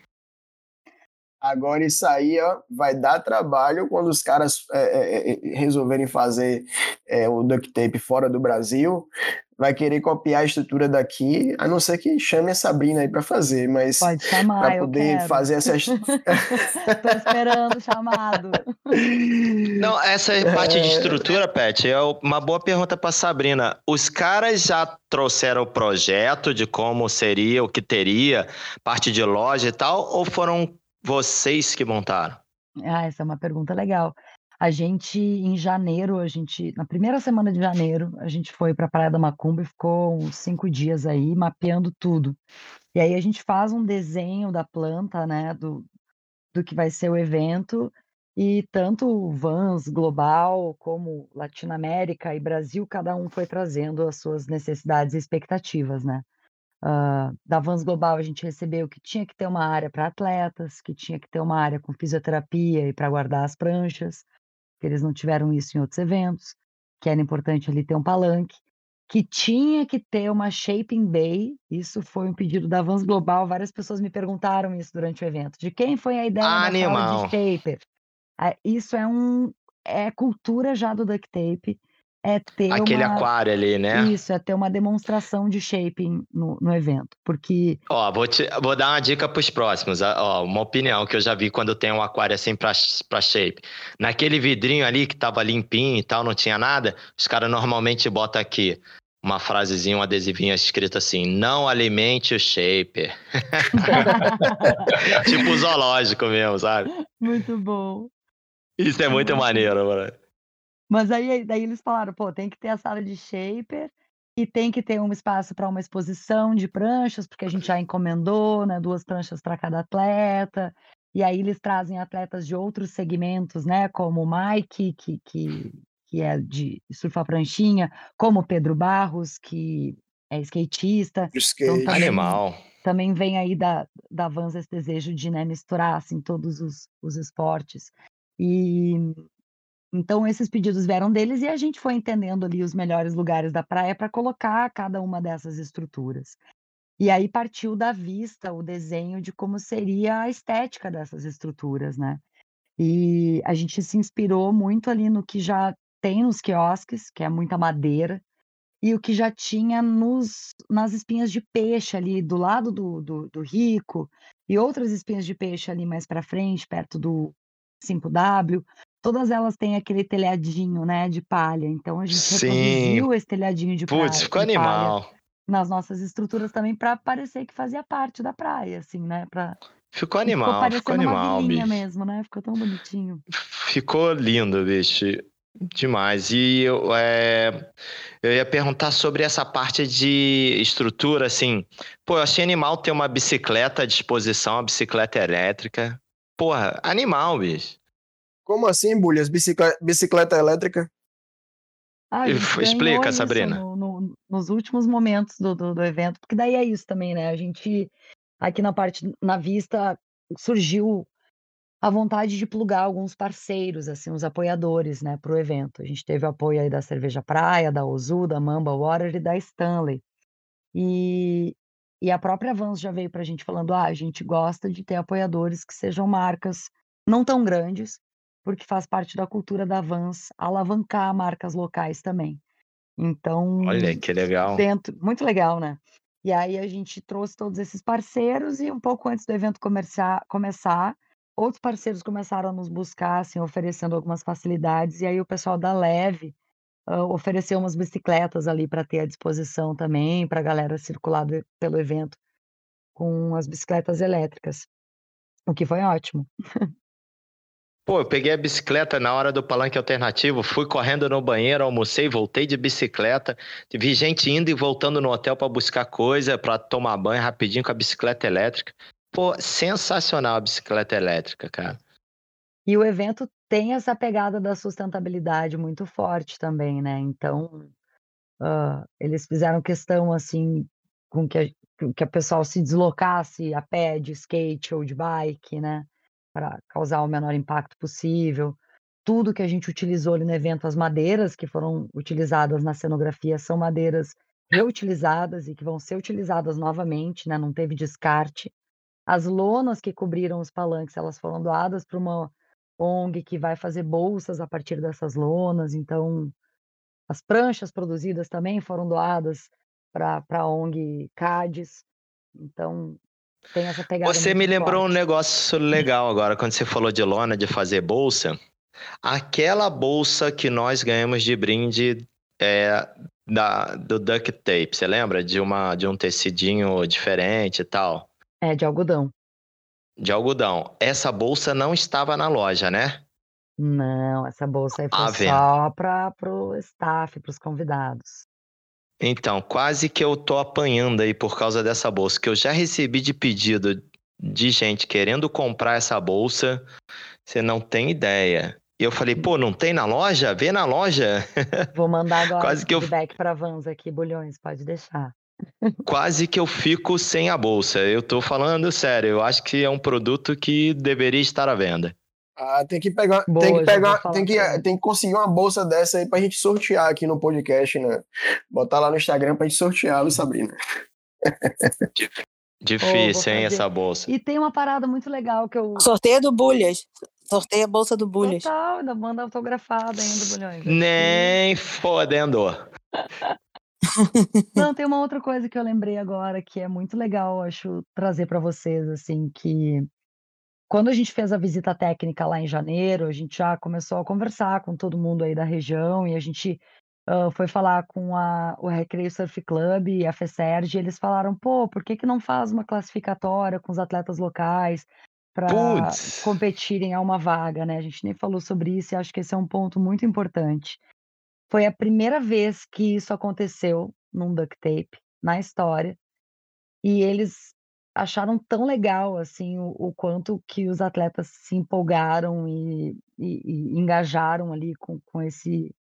[SPEAKER 1] Agora isso aí ó, vai dar trabalho quando os caras é, é, é, resolverem fazer é, o duct tape fora do Brasil. Vai querer copiar a estrutura daqui, a não ser que chame a Sabrina aí para fazer, mas
[SPEAKER 5] pode chamar,
[SPEAKER 1] para poder fazer essa.
[SPEAKER 5] Tô esperando o chamado.
[SPEAKER 3] Não, essa parte de é. estrutura, Pet, é uma boa pergunta para Sabrina. Os caras já trouxeram o projeto de como seria, o que teria, parte de loja e tal, ou foram vocês que montaram?
[SPEAKER 5] Ah, essa é uma pergunta legal. A gente, em janeiro, a gente, na primeira semana de janeiro, a gente foi para a Praia da Macumba e ficou uns cinco dias aí mapeando tudo. E aí a gente faz um desenho da planta, né, do, do que vai ser o evento, e tanto Vans Global como Latinoamérica e Brasil, cada um foi trazendo as suas necessidades e expectativas, né? Uh, da Vans Global, a gente recebeu que tinha que ter uma área para atletas, que tinha que ter uma área com fisioterapia e para guardar as pranchas, que eles não tiveram isso em outros eventos, que era importante ali ter um palanque, que tinha que ter uma shaping bay, isso foi um pedido da Vans Global, várias pessoas me perguntaram isso durante o evento, de quem foi a ideia
[SPEAKER 3] Animal. da
[SPEAKER 5] de shaper. Ah, isso é um é cultura já do duct tape, é ter
[SPEAKER 3] Aquele
[SPEAKER 5] uma...
[SPEAKER 3] aquário ali, né?
[SPEAKER 5] Isso, é ter uma demonstração de shaping no, no evento, porque...
[SPEAKER 3] Ó, vou, te, vou dar uma dica para os próximos, ó, uma opinião que eu já vi quando tem um aquário assim para shape. Naquele vidrinho ali que tava limpinho e tal, não tinha nada, os caras normalmente botam aqui uma frasezinha, um adesivinho escrito assim, não alimente o shaper. tipo zoológico mesmo, sabe?
[SPEAKER 5] Muito bom.
[SPEAKER 3] Isso é muito maneiro, mano.
[SPEAKER 5] Mas aí daí eles falaram: "Pô, tem que ter a sala de shaper e tem que ter um espaço para uma exposição de pranchas", porque a gente já encomendou, né, 2 pranchas para cada atleta. E aí eles trazem atletas de outros segmentos, né, como o Mike, que que que é de surfar pranchinha, como o Pedro Barros, que é skatista.
[SPEAKER 1] Skate.
[SPEAKER 3] Então, também, Animal.
[SPEAKER 5] Também vem aí da, da Vans esse desejo de né, misturar assim, todos os, os esportes. E, então, esses pedidos vieram deles e a gente foi entendendo ali os melhores lugares da praia para colocar cada uma dessas estruturas. E aí partiu da vista o desenho de como seria a estética dessas estruturas, né? E a gente se inspirou muito ali no que já tem nos quiosques, que é muita madeira, e o que já tinha nos, nas espinhas de peixe ali do lado do, do, do rico, e outras espinhas de peixe ali mais para frente, perto do 5W, todas elas têm aquele telhadinho, né, de palha. Então a gente Sim. reproduziu esse telhadinho de palha.
[SPEAKER 3] Putz, ficou animal.
[SPEAKER 5] Nas nossas estruturas também para parecer que fazia parte da praia, assim, né, para
[SPEAKER 3] Ficou animal, ficou, ficou animal,
[SPEAKER 5] uma
[SPEAKER 3] bicho.
[SPEAKER 5] mesmo, né? Ficou tão bonitinho.
[SPEAKER 3] Ficou lindo, bicho. Demais. E eu, é, eu ia perguntar sobre essa parte de estrutura, assim. Pô, eu achei animal ter uma bicicleta à disposição, uma bicicleta elétrica. Porra, animal, bicho.
[SPEAKER 1] Como assim, Bulhas? Bicicleta, bicicleta elétrica?
[SPEAKER 5] Ah,
[SPEAKER 3] Explica, Sabrina.
[SPEAKER 5] no- no- nos últimos momentos do, do, do evento, porque daí é isso também, né? A gente, aqui na parte, na vista, surgiu a vontade de plugar alguns parceiros, assim, os apoiadores, né, para o evento. A gente teve o apoio aí da Cerveja Praia, da Ozu, da Mamba Water e da Stanley. E, e a própria Vans já veio para a gente falando: ah, a gente gosta de ter apoiadores que sejam marcas não tão grandes, porque faz parte da cultura da Vans alavancar marcas locais também. Então,
[SPEAKER 3] Olha que legal.
[SPEAKER 5] dentro, muito legal, né? E aí a gente trouxe todos esses parceiros e um pouco antes do evento comerciar, começar, outros parceiros começaram a nos buscar, assim, oferecendo algumas facilidades, e aí o pessoal da Leve ah, ofereceu umas bicicletas ali para ter à disposição também, para a galera circular do- pelo evento com as bicicletas elétricas, o que foi ótimo.
[SPEAKER 3] Pô, eu peguei a bicicleta na hora do palanque alternativo, fui correndo no banheiro, almocei, voltei de bicicleta. Vi gente indo e voltando no hotel para buscar coisa, para tomar banho rapidinho com a bicicleta elétrica. Pô, sensacional a bicicleta elétrica, cara.
[SPEAKER 5] E o evento tem essa pegada da sustentabilidade muito forte também, né? Então, ah, eles fizeram questão, assim, com que a, que a pessoal se deslocasse a pé, de skate ou de bike, né? Para causar o menor impacto possível. Tudo que a gente utilizou ali no evento, as madeiras que foram utilizadas na cenografia são madeiras reutilizadas e que vão ser utilizadas novamente, né? Não teve descarte. As lonas que cobriram os palanques, elas foram doadas para uma ONG que vai fazer bolsas a partir dessas lonas, então as pranchas produzidas também foram doadas para a ONG CADES, então tem essa pegada
[SPEAKER 3] Você me lembrou um
[SPEAKER 5] forte.
[SPEAKER 3] negócio legal agora, quando você falou de lona, de fazer bolsa. Aquela bolsa que nós ganhamos de brinde é, da, do duct tape, você lembra? De, uma, de um tecidinho diferente e tal,
[SPEAKER 5] É, de algodão.
[SPEAKER 3] de algodão. Essa bolsa não estava na loja, né?
[SPEAKER 5] Não, essa bolsa aí foi
[SPEAKER 3] Ah, vendo.
[SPEAKER 5] só para o staff, para os convidados.
[SPEAKER 3] Então, quase que eu tô apanhando aí por causa dessa bolsa, que eu já recebi de pedido de gente querendo comprar essa bolsa, você não tem ideia. E eu falei, pô, não tem na loja? Vê na loja.
[SPEAKER 5] Vou mandar agora
[SPEAKER 3] Quase que eu-
[SPEAKER 5] feedback para Vans aqui, Bulhões, pode deixar.
[SPEAKER 3] Quase que eu fico sem a bolsa. Eu tô falando sério, eu acho que é um produto que deveria estar à venda.
[SPEAKER 1] Ah, tem que pegar,
[SPEAKER 5] Boa,
[SPEAKER 1] tem que pegar, tem que,
[SPEAKER 5] ele.
[SPEAKER 1] tem que conseguir uma bolsa dessa aí pra gente sortear aqui no podcast, né? Botar lá no Instagram pra gente sortear, Luiz Sabrina.
[SPEAKER 3] Difícil, hein,
[SPEAKER 5] fazer.
[SPEAKER 3] essa bolsa.
[SPEAKER 5] E tem uma parada muito legal que eu.
[SPEAKER 4] Sorteio do Bulhas. Sorteio a bolsa do Bulhas.
[SPEAKER 5] Total, ainda manda autografada ainda, Bulhões.
[SPEAKER 3] Nem fodendo.
[SPEAKER 5] Não, tem uma outra coisa que eu lembrei agora que é muito legal, acho, trazer para vocês, assim, que quando a gente fez a visita técnica lá em janeiro, a gente já começou a conversar com todo mundo aí da região e a gente ah, foi falar com a, o Recreio Surf Club e a FESERG, e eles falaram, pô, por que que não faz uma classificatória com os atletas locais para competirem a uma vaga, né? A gente nem falou sobre isso e acho que esse é um ponto muito importante. Foi a primeira vez que isso aconteceu num duct tape na história. E eles acharam tão legal assim o, o quanto que os atletas se empolgaram e, e- e engajaram ali com, com esse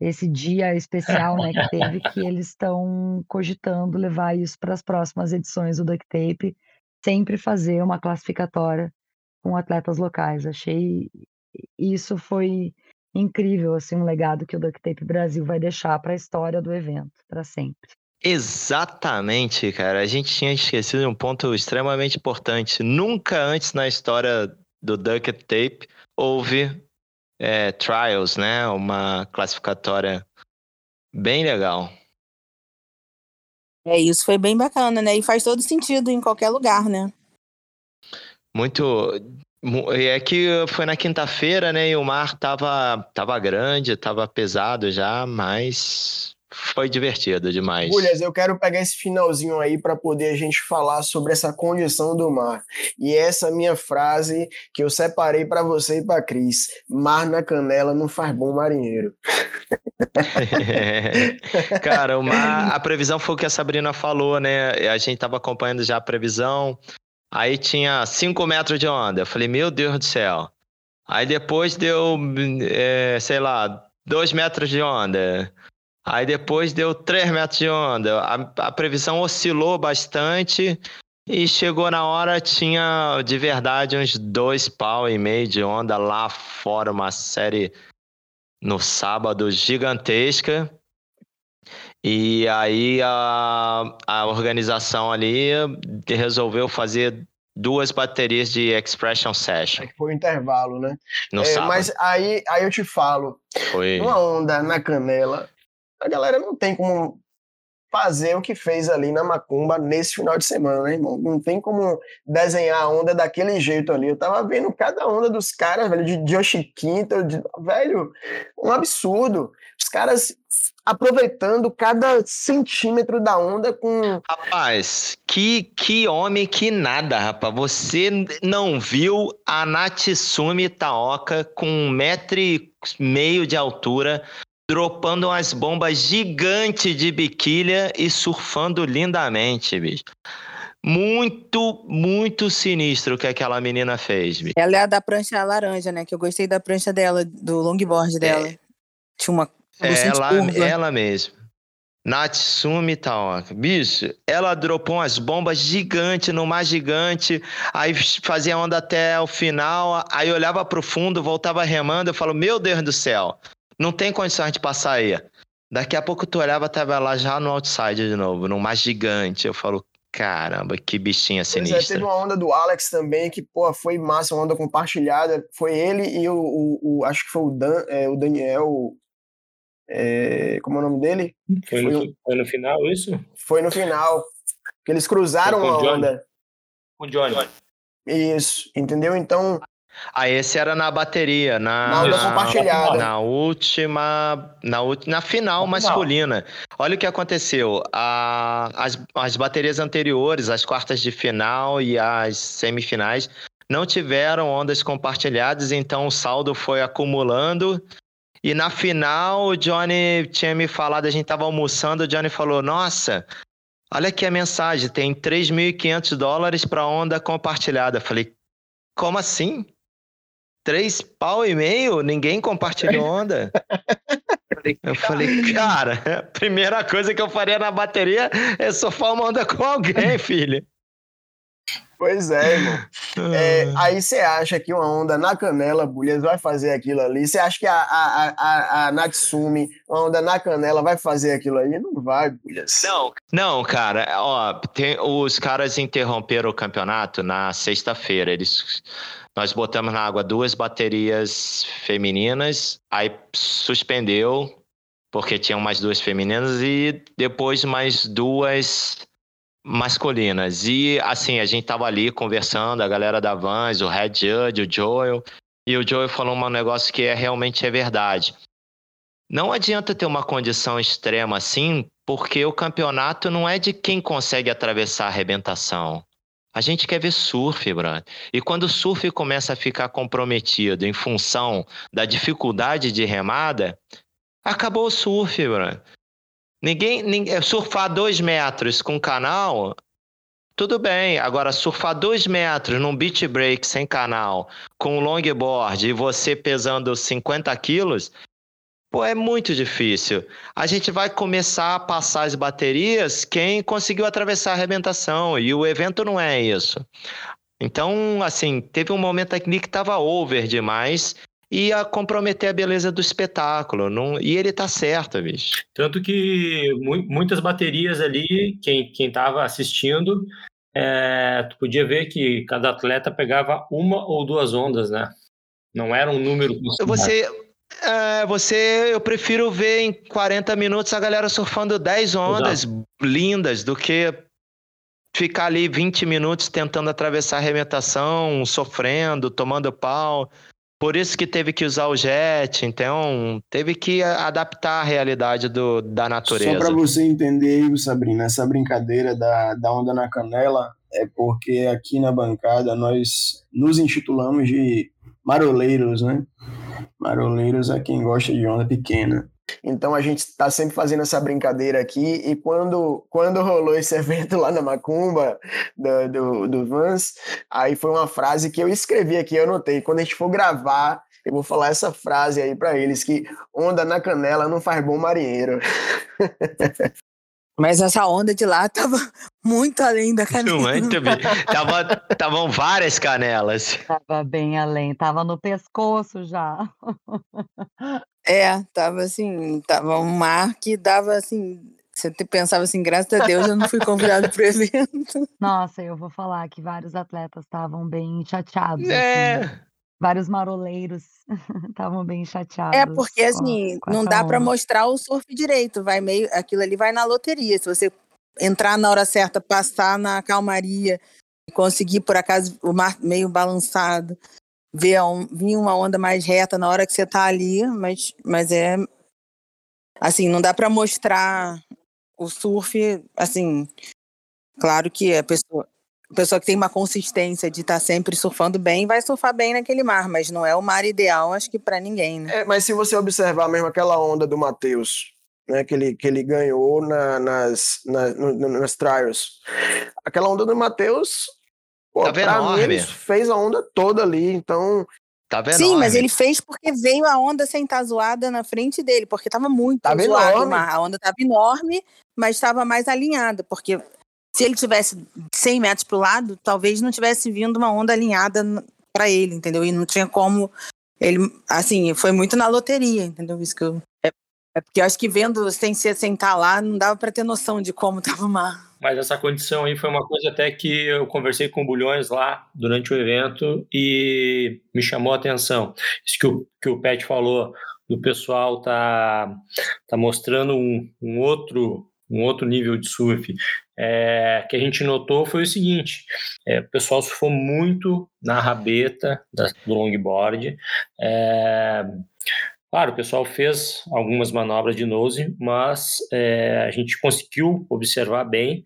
[SPEAKER 5] esse dia especial, né, que teve, que eles estão cogitando levar isso para as próximas edições do duct tape, sempre fazer uma classificatória com atletas locais. Achei isso foi incrível, assim, um legado que o Duct Tape Brasil vai deixar para a história do evento, para sempre.
[SPEAKER 3] Exatamente, cara. A gente tinha esquecido de um ponto extremamente importante. Nunca antes na história do Duct Tape houve é, trials, né? Uma classificatória bem legal.
[SPEAKER 4] É, isso foi bem bacana, né? E faz todo sentido em qualquer lugar, né?
[SPEAKER 3] Muito. mu- É que foi na quinta-feira, né? E o mar tava, tava grande, tava pesado já, mas foi divertido demais.
[SPEAKER 1] Bulhas, eu quero pegar esse finalzinho aí para poder a gente falar sobre essa condição do mar. E essa minha frase que eu separei para você e para Cris: mar na canela não faz bom marinheiro.
[SPEAKER 3] Cara, uma, a previsão foi o que a Sabrina falou, né? A gente tava acompanhando já a previsão. Aí tinha 5 metros de onda. Eu falei, meu Deus do céu. Aí depois deu, é, sei lá, 2 metros de onda. Aí depois deu 3 metros de onda. A, a previsão oscilou bastante. E chegou na hora, tinha de verdade uns dois pau e meio de onda lá fora, uma série no sábado gigantesca. E aí a, a organização ali resolveu fazer duas baterias de Expression Session.
[SPEAKER 1] Foi o intervalo, né?
[SPEAKER 3] No
[SPEAKER 1] É,
[SPEAKER 3] sábado.
[SPEAKER 1] mas aí, aí eu te falo,
[SPEAKER 3] Foi.
[SPEAKER 1] uma onda na canela, a galera não tem como fazer o que fez ali na Macumba nesse final de semana, né, irmão? Não tem como desenhar a onda daquele jeito ali. Eu tava vendo cada onda dos caras, velho, de Josh Quinto, de- velho, um absurdo. Os caras aproveitando cada centímetro da onda com
[SPEAKER 3] Rapaz, que, que homem que nada, rapaz. Você não viu a Natsumi Taoka com um metro e meio de altura, dropando umas bombas gigantes de biquília e surfando lindamente, bicho. Muito, muito sinistro o que aquela menina fez, bicho.
[SPEAKER 4] Ela é a da prancha laranja, né? Que eu gostei da prancha dela, do longboard dela. Tinha uma bastante
[SPEAKER 3] Ela,
[SPEAKER 4] curva.
[SPEAKER 3] ela mesma. Natsumi Taoka. Bicho, ela dropou umas bombas gigantes no mar gigante, aí fazia onda até o final, aí olhava pro fundo, voltava remando, eu falo, meu Deus do céu, não tem condições de passar aí. Daqui a pouco tu olhava, tava lá já no outside de novo, no mar gigante. Eu falo, caramba, que bichinha
[SPEAKER 1] Pois é,
[SPEAKER 3] sinistra.
[SPEAKER 1] teve uma onda do Alex também, que, pô, foi massa, uma onda compartilhada. Foi ele e o, o- o- acho que foi o, Dan, é, o Daniel. é, como é o nome dele?
[SPEAKER 2] Foi
[SPEAKER 1] Foi
[SPEAKER 2] no, foi no final isso?
[SPEAKER 1] Foi no final. Que eles cruzaram
[SPEAKER 2] Foi com
[SPEAKER 1] a
[SPEAKER 2] o Johnny?
[SPEAKER 1] onda.
[SPEAKER 2] O Johnny.
[SPEAKER 1] Isso, entendeu? Então,
[SPEAKER 3] Ah, esse era na bateria, na,
[SPEAKER 1] na.
[SPEAKER 3] Na última. Na, na final
[SPEAKER 2] Na final.
[SPEAKER 3] masculina. Olha o que aconteceu. A- as, as baterias anteriores, as quartas de final e as semifinais, não tiveram ondas compartilhadas, então o saldo foi acumulando. E na final, o Johnny tinha me falado, a gente tava almoçando, o Johnny falou: Nossa, olha aqui a mensagem, tem 3.500 dólares para onda compartilhada. Eu falei: Como assim? Três pau e meio? Ninguém compartilhou onda? Eu falei, cara, a primeira coisa que eu faria na bateria é surfar uma onda com alguém, filho.
[SPEAKER 1] Pois é, irmão. É, aí você acha que uma onda na canela, Bulhas, vai fazer aquilo ali? Você acha que a, a, a, a, a Natsumi, uma onda na canela, vai fazer aquilo ali? Não vai, Bulhas.
[SPEAKER 3] Não, não, cara, ó, tem- os caras interromperam o campeonato na sexta-feira. Eles, nós botamos na água duas baterias femininas, aí suspendeu porque tinham mais duas femininas e depois mais duas masculinas. E assim, a gente tava ali conversando, a galera da Vans, o Red Judge, o Joel, e o Joel falou um negócio que é realmente é verdade. Não adianta ter uma condição extrema assim, porque o campeonato não é de quem consegue atravessar a arrebentação. A gente quer ver surf, brother. E quando o surf começa a ficar comprometido em função da dificuldade de remada, acabou o surf, brother. Ninguém, ninguém surfar dois metros com canal, tudo bem. Agora, surfar dois metros num beach break sem canal, com longboard e você pesando 50 quilos, Pô, é muito difícil. A gente vai começar a passar as baterias quem conseguiu atravessar a arrebentação, e o evento não é isso. Então, assim, teve um momento ali que tava over demais e ia comprometer a beleza do espetáculo. Não... E ele tá certo, bicho.
[SPEAKER 2] Tanto que mu- muitas baterias ali, quem, quem tava assistindo, é, tu podia ver que cada atleta pegava uma ou duas ondas, né? Não era um número.
[SPEAKER 3] Você, é, você, eu prefiro ver em 40 minutos a galera surfando 10 ondas lindas do que ficar ali 20 minutos tentando atravessar a arrebentação, sofrendo, tomando pau. Por isso que teve que usar o jet, então teve que adaptar a realidade do, da natureza.
[SPEAKER 1] Só para você entender, Sabrina, essa brincadeira da, da onda na canela é porque aqui na bancada nós nos intitulamos de maroleiros, né? Maroleiros é quem gosta de onda pequena. Então a gente está sempre fazendo essa brincadeira aqui. E quando, quando rolou esse evento lá na Macumba, do, do, do Vans, aí foi uma frase que eu escrevi aqui, eu anotei. Quando a gente for gravar, eu vou falar essa frase aí para eles: que onda na canela não faz bom marinheiro.
[SPEAKER 4] Mas essa onda de lá tava muito além da canela.
[SPEAKER 3] Muito bem. Tava, tavam várias canelas.
[SPEAKER 5] Tava bem além, tava no pescoço já.
[SPEAKER 4] É, tava assim, tava um mar que dava assim. Você pensava assim, graças a Deus eu não fui convidado para o evento.
[SPEAKER 5] Nossa, eu vou falar que vários atletas estavam bem chateados.
[SPEAKER 3] É.
[SPEAKER 5] Assim, vários maroleiros estavam bem chateados.
[SPEAKER 4] É, porque assim, com, com não dá para mostrar o surf direito, vai meio, aquilo ali vai na loteria. Se você entrar na hora certa, passar na calmaria, conseguir por acaso o mar meio balançado, ver um, vir uma onda mais reta na hora que você tá ali, mas, mas é assim, não dá para mostrar o surf assim, claro que a pessoa a pessoa que tem uma consistência de estar tá sempre surfando bem vai surfar bem naquele mar, mas não é o mar ideal, acho que para ninguém, né?
[SPEAKER 1] É, mas se você observar mesmo aquela onda do Matheus, né, que, ele, que ele ganhou na, nas, na, no, nas trials, aquela onda do Matheus Pô,
[SPEAKER 3] tá pra enorme. mim, ele
[SPEAKER 1] fez a onda toda ali, então.
[SPEAKER 3] Tá vendo?
[SPEAKER 4] Sim, mas ele fez porque veio a onda sem estar zoada na frente dele, porque tava muito tava zoado enorme. A onda tava enorme, mas estava mais alinhada, porque se ele tivesse 100 metros pro lado, talvez não tivesse vindo uma onda alinhada para ele, entendeu? E não tinha como ele, assim, foi muito na loteria, entendeu? Isso que eu é, é porque eu acho que vendo sem se sentar lá, não dava para ter noção de como tava o mar.
[SPEAKER 2] Mas essa condição aí foi uma coisa até que eu conversei com o Bulhões lá durante o evento e me chamou a atenção. Isso que o, que o Pet falou, do pessoal tá, tá mostrando um, um outro um outro nível de surf é, que a gente notou foi o seguinte: é, o pessoal surfou muito na rabeta da, do longboard. É, Claro, o pessoal fez algumas manobras de nose, mas é, a gente conseguiu observar bem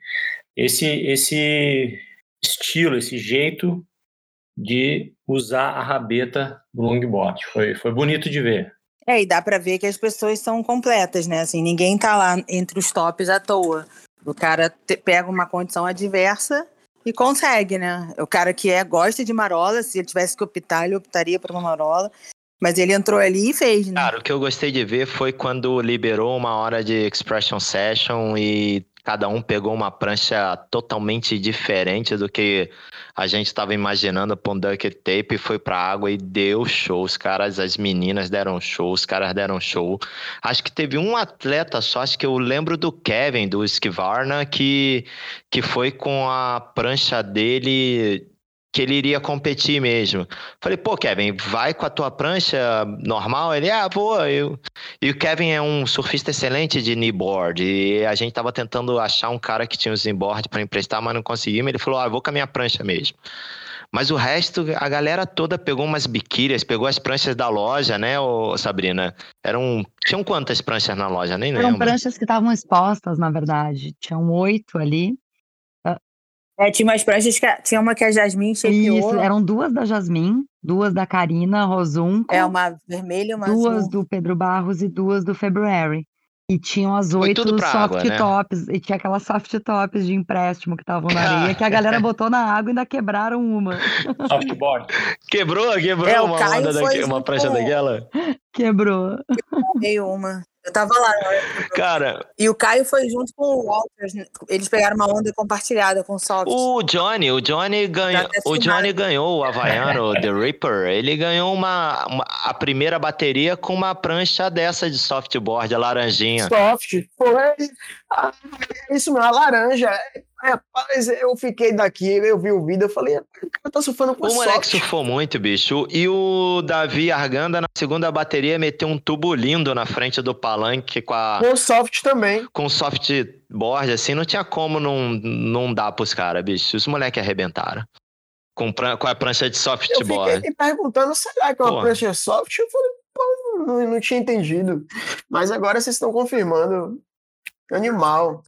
[SPEAKER 2] esse, esse estilo, esse jeito de usar a rabeta do longboard. Foi, foi bonito de ver.
[SPEAKER 4] É, e dá para ver que as pessoas são completas, né? Assim, ninguém tá lá entre os tops à toa. O cara te, pega uma condição adversa e consegue, né? O cara que é gosta de marola, se ele tivesse que optar, ele optaria por uma marola. Mas ele entrou ali e fez, né?
[SPEAKER 3] Cara, o que eu gostei de ver foi quando liberou uma hora de Expression Session e cada um pegou uma prancha totalmente diferente do que a gente estava imaginando para um duck tape, foi para água e deu show. Os caras, as meninas deram show, os caras deram show. Acho que teve um atleta só, acho que eu lembro do Kevin, do Skivarna, que, que foi com a prancha dele que ele iria competir mesmo. Falei, pô, Kevin, vai com a tua prancha normal? Ele, ah, vou. Eu... E o Kevin é um surfista excelente de kneeboard. E a gente tava tentando achar um cara que tinha um kneeboard para emprestar, mas não conseguimos. Ele falou, ah, vou com a minha prancha mesmo. Mas o resto, a galera toda pegou umas biquírias, pegou as pranchas da loja, né, ô, Sabrina? Eram. Tinham quantas pranchas na loja? Nem
[SPEAKER 5] Eram
[SPEAKER 3] lembro.
[SPEAKER 5] pranchas que estavam expostas, na verdade. Tinham oito ali.
[SPEAKER 4] É, tinha umas pranchas que tinha uma que a Jasmine chefiou.
[SPEAKER 5] Isso, eram duas da Jasmine, duas da Karina Rosum.
[SPEAKER 4] É, uma vermelha e uma
[SPEAKER 5] Duas
[SPEAKER 4] azul.
[SPEAKER 5] do Pedro Barros e duas do February. E tinham as oito soft água, né? tops. E tinha aquelas soft tops de empréstimo que estavam na areia, que a galera botou na água e ainda quebraram uma.
[SPEAKER 2] Softboard.
[SPEAKER 3] Quebrou, quebrou
[SPEAKER 4] É,
[SPEAKER 3] uma, onda daqui- uma prancha daquela?
[SPEAKER 5] Quebrou.
[SPEAKER 4] Meio uma. Eu tava lá quebrou.
[SPEAKER 3] Cara,
[SPEAKER 4] E o Caio foi junto com o Walters. né? Eles pegaram uma onda compartilhada com o soft.
[SPEAKER 3] o Johnny, o Johnny ganhou, o. Johnny ganhou o Havaiano, The Reaper. Ele ganhou uma, uma- a primeira bateria com uma prancha dessa de softboard, a laranjinha.
[SPEAKER 1] Soft. Foi. Ah, isso mesmo, a laranja. Rapaz, eu fiquei daqui, eu vi o vídeo, eu falei, o cara tá surfando com
[SPEAKER 3] O moleque
[SPEAKER 1] soft.
[SPEAKER 3] surfou muito, bicho. E o Davi Arganda, na segunda bateria, meteu um tubo lindo na frente do palanque com, a,
[SPEAKER 1] Com soft também.
[SPEAKER 3] com softboard, assim. Não tinha como não, não dar pros caras, bicho. Os moleques arrebentaram. Com, pran com a prancha de
[SPEAKER 1] Eu
[SPEAKER 3] softboard.
[SPEAKER 1] fiquei me perguntando, será que é uma
[SPEAKER 3] Porra.
[SPEAKER 1] prancha soft? Eu falei, pô, não, não tinha entendido. Mas agora vocês estão confirmando. Animal.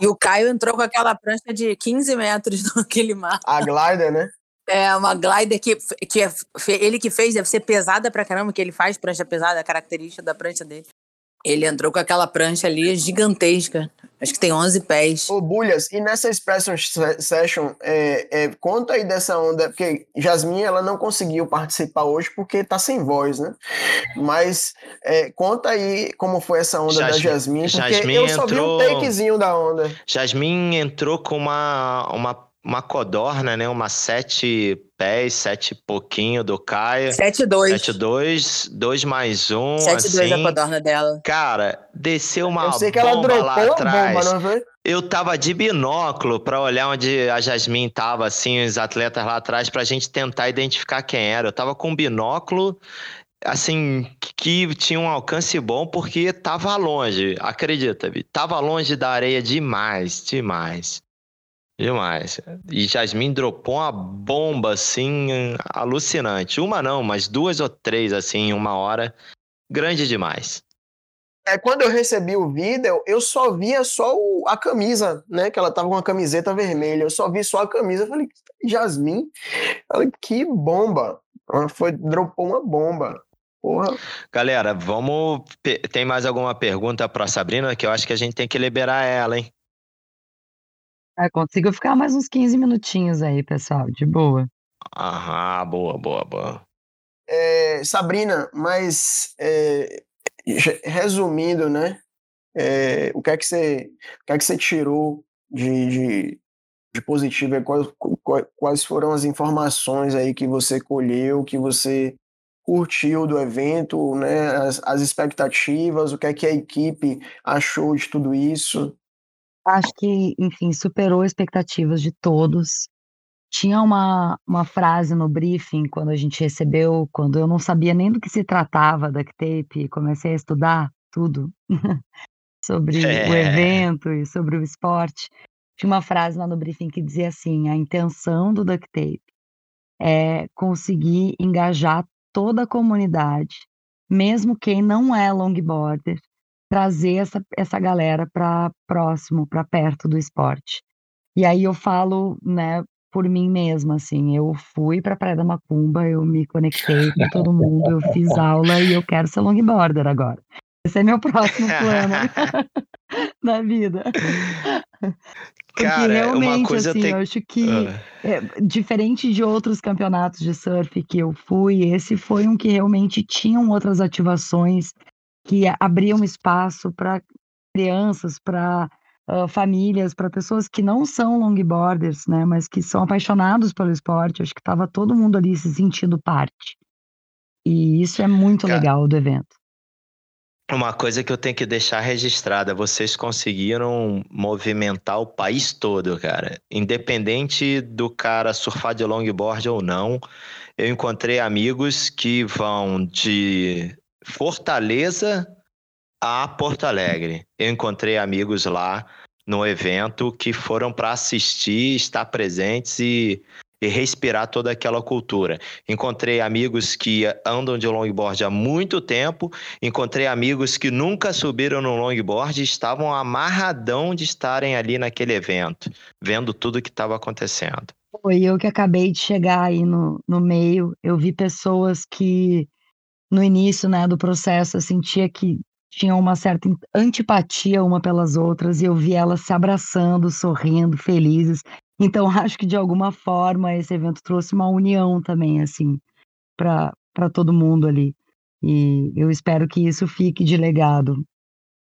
[SPEAKER 4] E o Caio entrou com aquela prancha de 15 metros naquele mar.
[SPEAKER 1] A glider, né?
[SPEAKER 4] É uma glider que, que é, ele que fez, deve ser pesada pra caramba, que ele faz prancha pesada, característica da prancha dele. Ele entrou com aquela prancha ali gigantesca. Acho que tem 11 pés.
[SPEAKER 1] Ô, Bulhas, e nessa Expression Se- Session, é, é, conta aí dessa onda, porque Jasmine, ela não conseguiu participar hoje porque tá sem voz, né? Mas é, conta aí como foi essa onda da
[SPEAKER 3] Jasmine-
[SPEAKER 1] Jasmine, porque
[SPEAKER 3] Jasmine
[SPEAKER 1] eu só vi um
[SPEAKER 3] entrou-
[SPEAKER 1] takezinho da onda.
[SPEAKER 3] Jasmine entrou com uma, uma, uma codorna, né? Uma sete pés, sete e pouquinho do Caio.
[SPEAKER 4] 7-2.
[SPEAKER 3] 7-2, 2 mais 1,
[SPEAKER 4] 7-2
[SPEAKER 3] assim.
[SPEAKER 4] a codorna dela.
[SPEAKER 3] Cara, desceu uma
[SPEAKER 1] eu sei que ela
[SPEAKER 3] bomba
[SPEAKER 1] dropou
[SPEAKER 3] lá
[SPEAKER 1] a
[SPEAKER 3] atrás.
[SPEAKER 1] bomba, não foi?
[SPEAKER 3] Eu tava de binóculo pra olhar onde a Jasmine tava, assim, os atletas lá atrás, pra gente tentar identificar quem era. Eu tava com um binóculo, assim, que tinha um alcance bom porque tava longe, acredita, Vi. Tava longe da areia demais, demais. Demais. E Jasmine dropou uma bomba, assim, alucinante. Uma não, mas duas ou três, assim, em uma hora. Grande demais.
[SPEAKER 1] É, quando eu recebi o vídeo, eu só via só o- a camisa, né? Que ela tava com uma camiseta vermelha. Eu só vi só a camisa. Eu falei, Jasmine? Eu falei, que bomba. Ela Foi, dropou uma bomba. Porra.
[SPEAKER 3] Galera, vamos. Tem mais alguma pergunta pra Sabrina? Que eu acho que a gente tem que liberar ela, hein?
[SPEAKER 5] Ah, consigo ficar mais uns 15 minutinhos aí, pessoal, de boa.
[SPEAKER 3] Aham, boa, boa, boa.
[SPEAKER 1] É, Sabrina, mas é, resumindo, né? é, o que é que você, o que é que você tirou de, de, de positivo? quais- quais foram as informações aí que você colheu, que você curtiu do evento, né? As, as expectativas, o que é que a equipe achou de tudo isso?
[SPEAKER 5] Acho que, enfim, superou expectativas de todos. Tinha uma, uma frase no briefing quando a gente recebeu, quando eu não sabia nem do que se tratava da tape, comecei a estudar tudo sobre o
[SPEAKER 3] É.
[SPEAKER 5] evento e sobre o esporte. Tinha uma frase lá no briefing que dizia assim: a intenção do duct tape é conseguir engajar toda a comunidade, mesmo quem não é longboarder, trazer essa, essa galera para próximo, para perto do esporte. E aí eu falo, né, por mim mesma, assim, eu fui para Praia da Macumba, eu me conectei com todo mundo, eu fiz aula e eu quero ser longboarder agora. Esse é meu próximo plano na vida. Porque
[SPEAKER 3] Cara,
[SPEAKER 5] realmente,
[SPEAKER 3] uma coisa
[SPEAKER 5] assim,
[SPEAKER 3] tem
[SPEAKER 5] eu acho que
[SPEAKER 3] Ah,
[SPEAKER 5] é, diferente de outros campeonatos de surf que eu fui, esse foi um que realmente tinham outras ativações que abriam espaço para crianças, para famílias, para pessoas que não são longboarders, né, mas que são apaixonados pelo esporte. Acho que estava todo mundo ali se sentindo parte. E isso é muito
[SPEAKER 3] Cara,
[SPEAKER 5] legal do evento.
[SPEAKER 3] Uma coisa que eu tenho que deixar registrada, vocês conseguiram movimentar o país todo, cara. Independente do cara surfar de longboard ou não, eu encontrei amigos que vão de Fortaleza a Porto Alegre. Eu encontrei amigos lá no evento que foram para assistir, estar presentes e, e respirar toda aquela cultura. Encontrei amigos que andam de longboard há muito tempo Encontrei amigos que nunca subiram no longboard e estavam amarradão de estarem ali naquele evento, vendo tudo que estava acontecendo.
[SPEAKER 5] Foi eu que acabei de chegar aí no, no meio. Eu vi pessoas que no início, né, do processo, eu sentia que tinham uma certa antipatia uma pelas outras e eu vi elas se abraçando, sorrindo, felizes. Então acho que de alguma forma esse evento trouxe uma união também, assim, para para todo mundo ali. E eu espero que isso fique de legado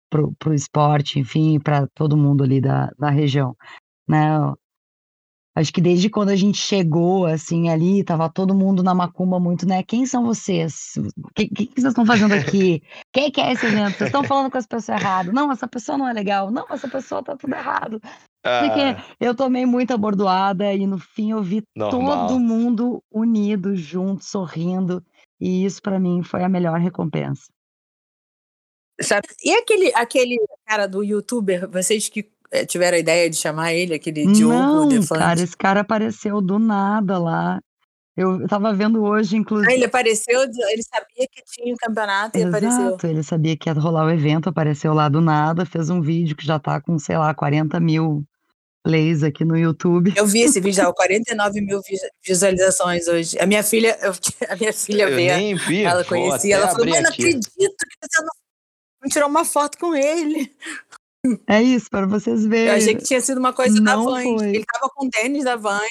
[SPEAKER 5] pro, pro esporte, enfim, para todo mundo ali da, da região, né? Acho que desde quando a gente chegou, assim, ali, tava todo mundo na macumba muito, né? Quem são vocês? O que, que, que vocês estão fazendo aqui? Quem que é esse evento? Vocês estão falando com as pessoas erradas. Não, essa pessoa não é legal. Não, essa pessoa tá tudo errado. Porque
[SPEAKER 3] Ah,
[SPEAKER 5] eu tomei muita bordoada e no fim eu vi
[SPEAKER 3] normal.
[SPEAKER 5] todo mundo unido, junto, sorrindo. E isso pra mim foi a melhor recompensa.
[SPEAKER 4] Sabe? E aquele, aquele cara do youtuber, vocês que tiveram a ideia de chamar ele, aquele Diogo
[SPEAKER 5] Não,
[SPEAKER 4] Defante?
[SPEAKER 5] cara, esse cara apareceu do nada lá. Eu estava vendo hoje,
[SPEAKER 4] Ah,
[SPEAKER 5] inclusive.
[SPEAKER 4] ele apareceu, ele sabia que tinha um campeonato e apareceu.
[SPEAKER 5] Exato, ele sabia que ia rolar o evento, apareceu lá do nada, fez um vídeo que já tá com, sei lá, 40 mil plays aqui no YouTube.
[SPEAKER 4] Eu vi esse vídeo, já, 49 mil vi- visualizações hoje. A minha filha, eu- a minha filha
[SPEAKER 3] Eu
[SPEAKER 4] vê,
[SPEAKER 3] nem vi.
[SPEAKER 4] ela conhecia, ela falou, mãe, não acredito que você não, não tirou uma foto com ele.
[SPEAKER 5] É isso, para vocês
[SPEAKER 4] Eu
[SPEAKER 5] verem.
[SPEAKER 4] achei que tinha sido uma coisa da
[SPEAKER 5] Não
[SPEAKER 4] Vans.
[SPEAKER 5] foi.
[SPEAKER 4] Ele tava com tênis da Vans.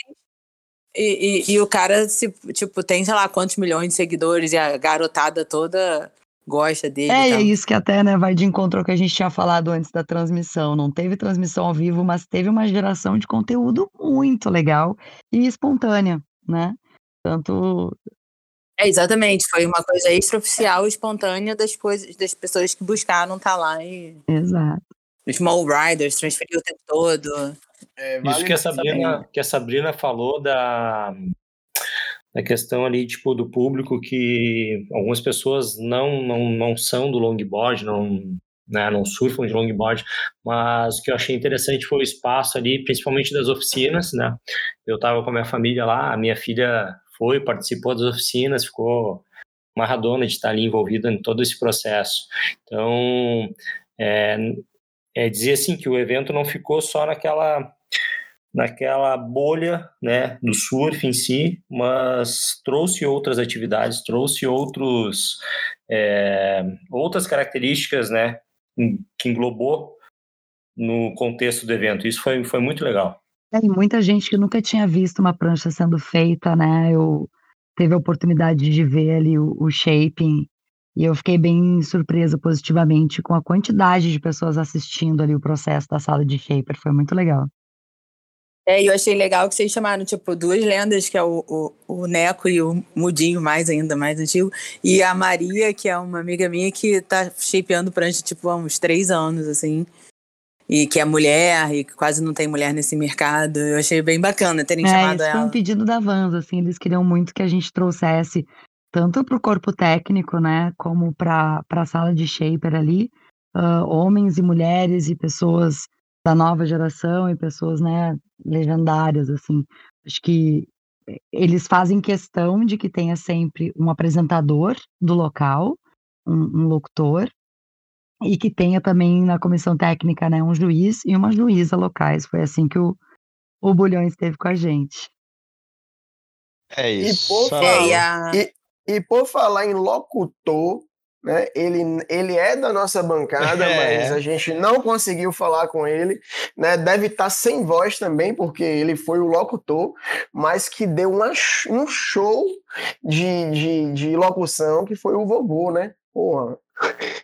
[SPEAKER 4] E, e, e o cara, se, tipo, tem, sei lá, quantos milhões de seguidores e a garotada toda gosta dele.
[SPEAKER 5] É, é isso que até né, vai de encontro ao que a gente tinha falado antes da transmissão. Não teve transmissão ao vivo, mas teve uma geração de conteúdo muito legal e espontânea, né? Tanto.
[SPEAKER 4] É, exatamente. Foi uma coisa extraoficial, espontânea das coisas, das pessoas que buscaram estar lá e.
[SPEAKER 5] Exato.
[SPEAKER 4] Os Small Riders transferiu o tempo todo.
[SPEAKER 1] É,
[SPEAKER 2] Isso
[SPEAKER 1] vale
[SPEAKER 2] que a Sabrina, que a Sabrina falou da, da questão ali, tipo, do público que algumas pessoas não, não, não são do longboard, não, né, não surfam de longboard, mas o que eu achei interessante foi o espaço ali, principalmente das oficinas, né? Eu tava com a minha família lá, a minha filha foi, participou das oficinas, ficou marradona de estar ali envolvida em todo esse processo. Então, é, é dizer assim que o evento não ficou só naquela naquela bolha né, do surf em si, mas trouxe outras atividades, trouxe outros é, outras características né, que englobou no contexto do evento. Isso foi, foi muito legal.
[SPEAKER 5] É, e muita gente que nunca tinha visto uma prancha sendo feita, né? Eu teve a oportunidade de ver ali o, o shaping e eu fiquei bem surpresa positivamente com a quantidade de pessoas assistindo ali o processo da sala de shaper. Foi muito legal.
[SPEAKER 4] É, e eu achei legal que vocês chamaram, tipo, duas lendas, que é o, o, o Neco e o Mudinho, mais ainda, mais antigo, e a Maria, que é uma amiga minha que tá shapeando prancha, tipo, há uns três anos, assim, e que é mulher, e que quase não tem mulher nesse mercado. Eu achei bem bacana terem
[SPEAKER 5] É,
[SPEAKER 4] chamado
[SPEAKER 5] foi
[SPEAKER 4] ela.
[SPEAKER 5] um pedido da Vans, assim, eles queriam muito que a gente trouxesse tanto para o corpo técnico, né, como para a sala de shaper ali, uh, homens e mulheres e pessoas da nova geração e pessoas, né, legendárias, assim. Acho que eles fazem questão de que tenha sempre um apresentador do local, um, um locutor, e que tenha também na comissão técnica, né, um juiz e uma juíza locais. Foi assim que o, o Bulhões esteve com a gente.
[SPEAKER 3] É isso.
[SPEAKER 1] por
[SPEAKER 3] Só-
[SPEAKER 4] É, e a...
[SPEAKER 1] E, e por falar em locutor, né, ele, ele é da nossa bancada,
[SPEAKER 3] É.
[SPEAKER 1] mas a gente não conseguiu falar com ele, né? Deve estar sem voz também, porque ele foi o locutor, mas que deu uma, um show de, de, de locução que foi o vovô, né? Porra.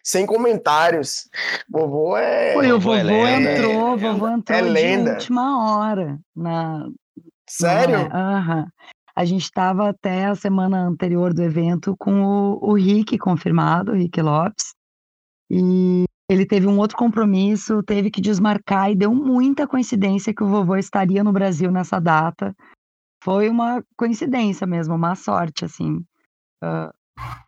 [SPEAKER 1] Sem comentários. Vovô é.
[SPEAKER 5] Foi, o
[SPEAKER 3] vovô é lenda,
[SPEAKER 5] entrou,
[SPEAKER 1] é-
[SPEAKER 5] o vovô entrou
[SPEAKER 1] é
[SPEAKER 5] de
[SPEAKER 1] lenda.
[SPEAKER 5] última hora na,
[SPEAKER 1] Sério?
[SPEAKER 5] Aham. A gente estava até a semana anterior do evento com o, o Rick confirmado, o Rick Lopes, e ele teve um outro compromisso, teve que desmarcar e deu muita coincidência que o vovô estaria no Brasil nessa data. Foi uma coincidência mesmo, uma sorte, assim.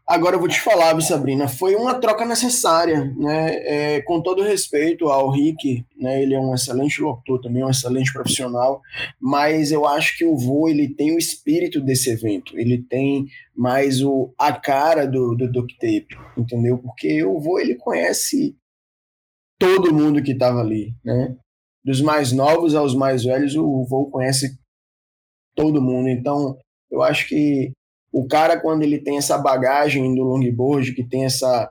[SPEAKER 1] Agora eu vou te falar, Sabrina, foi uma troca necessária, né? É, com todo respeito ao Rick, né? Ele é um excelente locutor também, um excelente profissional, mas eu acho que o Vô ele tem o espírito desse evento, ele tem mais o a cara do do Duct Tape, entendeu? Porque o Vô ele conhece todo mundo que estava ali, né? Dos mais novos aos mais velhos, o Vô conhece todo mundo. Então, eu acho que o cara quando ele tem essa bagagem do longboard, que tem essa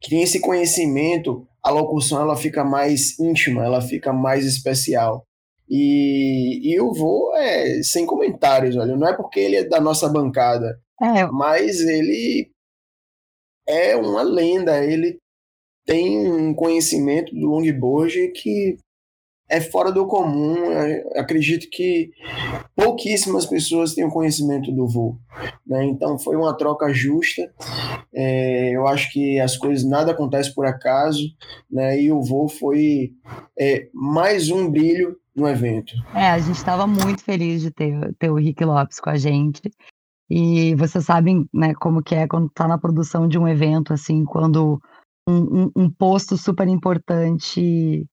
[SPEAKER 1] que tem esse conhecimento, a locução ela fica mais íntima, ela fica mais especial. E, e o vô é sem comentários, olha, não é porque ele é da nossa bancada,
[SPEAKER 5] É,
[SPEAKER 1] mas ele é uma lenda, ele tem um conhecimento do longboard que é fora do comum. Eu acredito que pouquíssimas pessoas têm o conhecimento do voo. Né? Então foi uma troca justa. É, eu acho que as coisas nada acontece por acaso, né? E o voo foi é, mais um brilho no evento.
[SPEAKER 5] É, a gente estava muito feliz de ter, ter o Rick Lopes com a gente. E vocês sabem, né, como que é quando tá na produção de um evento, assim, quando um, um, um posto super importante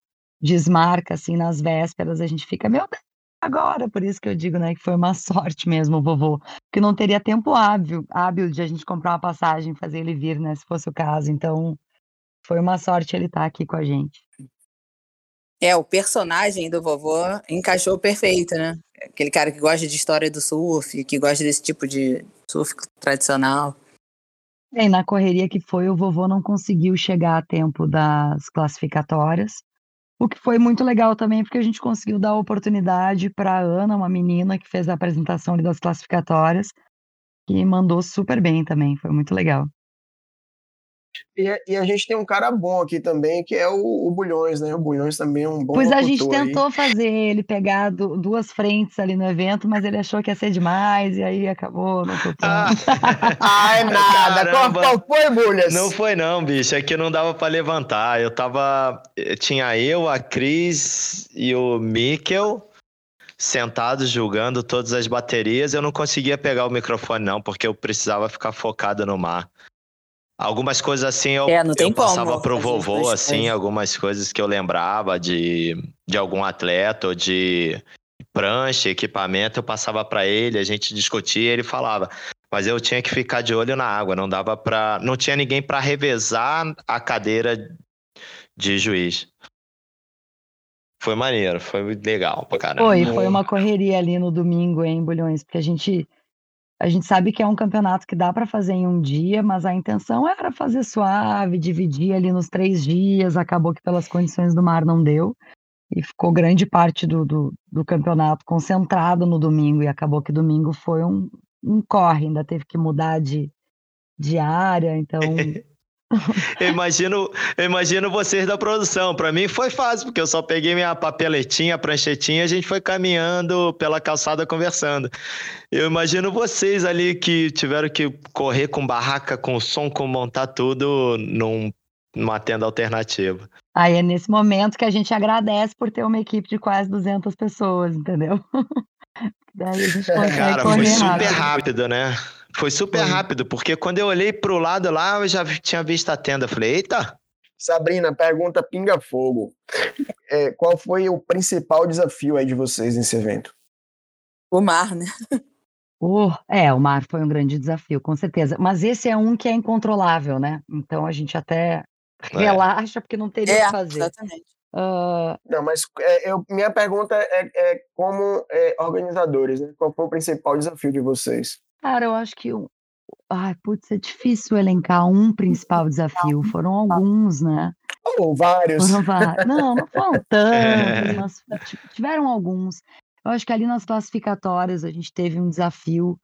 [SPEAKER 5] desmarca assim nas vésperas, a gente fica, meu Deus, agora, por isso que eu digo, né, que foi uma sorte mesmo o vovô, que não teria tempo hábil, hábil de a gente comprar uma passagem, fazer ele vir, né, se fosse o caso. Então, foi uma sorte ele estar tá aqui com a gente.
[SPEAKER 4] É, o personagem do vovô encaixou perfeito, né? Aquele cara que gosta de história do surf, que gosta desse tipo de surf tradicional.
[SPEAKER 5] E na correria que foi, o vovô não conseguiu chegar a tempo das classificatórias. O que foi muito legal também, porque a gente conseguiu dar oportunidade para a Ana, uma menina que fez a apresentação das classificatórias, que mandou super bem também, foi muito legal.
[SPEAKER 1] E, e, a gente tem um cara bom aqui também, que é o, o Bulhões, né? O Bulhões também é um bom
[SPEAKER 5] Pois a gente tentou aí. fazer ele pegar do, duas frentes ali no evento, mas ele achou que ia ser demais, e aí acabou não topando.
[SPEAKER 1] Ah, ah é nada. Qual, qual, foi, Bulhas?
[SPEAKER 3] Não foi não, bicho. É que não dava para levantar. Eu tava... Tinha eu, a Cris e o Mikkel sentados julgando todas as baterias. Eu não conseguia pegar o microfone não, porque eu precisava ficar focado no mar. Algumas coisas assim eu, é, eu passava pro vovô, assim, algumas coisas que eu lembrava de, de algum atleta ou de prancha, equipamento, eu passava para ele, a gente discutia, ele falava. Mas eu tinha que ficar de olho na água, não dava para, não tinha ninguém para revezar a cadeira de juiz. Foi maneiro, foi legal pra caramba.
[SPEAKER 5] Foi, foi uma correria ali no domingo, em Bulhões, porque a gente a gente sabe que é um campeonato que dá para fazer em um dia, mas a intenção era fazer suave, dividir ali nos três dias. Acabou que pelas condições do mar não deu. E ficou grande parte do, do, do campeonato concentrado no domingo. E acabou que domingo foi um, um corre, ainda teve que mudar de, de área. Então
[SPEAKER 3] eu imagino, eu imagino vocês da produção. Para mim foi fácil, porque eu só peguei minha papeletinha, pranchetinha, a gente foi caminhando pela calçada conversando. Eu imagino vocês ali que tiveram que correr com barraca, com som, com montar tudo num, numa tenda alternativa.
[SPEAKER 5] Aí é nesse momento que a gente agradece por ter uma equipe de quase 200 pessoas, entendeu?
[SPEAKER 3] Daí a gente consegue Cara, foi super rápido, rápido né? Foi super Foi. rápido, porque quando eu olhei pro lado lá, eu já tinha visto a tenda. Falei, eita!
[SPEAKER 1] Sabrina, pergunta Pinga Fogo. É, qual foi o principal desafio aí de vocês nesse evento?
[SPEAKER 4] O mar, né?
[SPEAKER 5] Oh, é, o mar foi um grande desafio, com certeza. Mas esse é um que é incontrolável, né? Então a gente até é. relaxa, porque não teria é, que fazer.
[SPEAKER 4] Exatamente.
[SPEAKER 1] Uh... Não, mas é, eu, minha pergunta é, é como é, organizadores, né? Qual foi o principal desafio de vocês?
[SPEAKER 5] Cara, eu acho que um ai, putz, é difícil elencar um principal desafio, foram alguns, né.
[SPEAKER 1] Ou vários.
[SPEAKER 5] Foram vários. Não, não foram tantos, mas tiveram alguns. Eu acho que ali nas classificatórias a gente teve um desafio,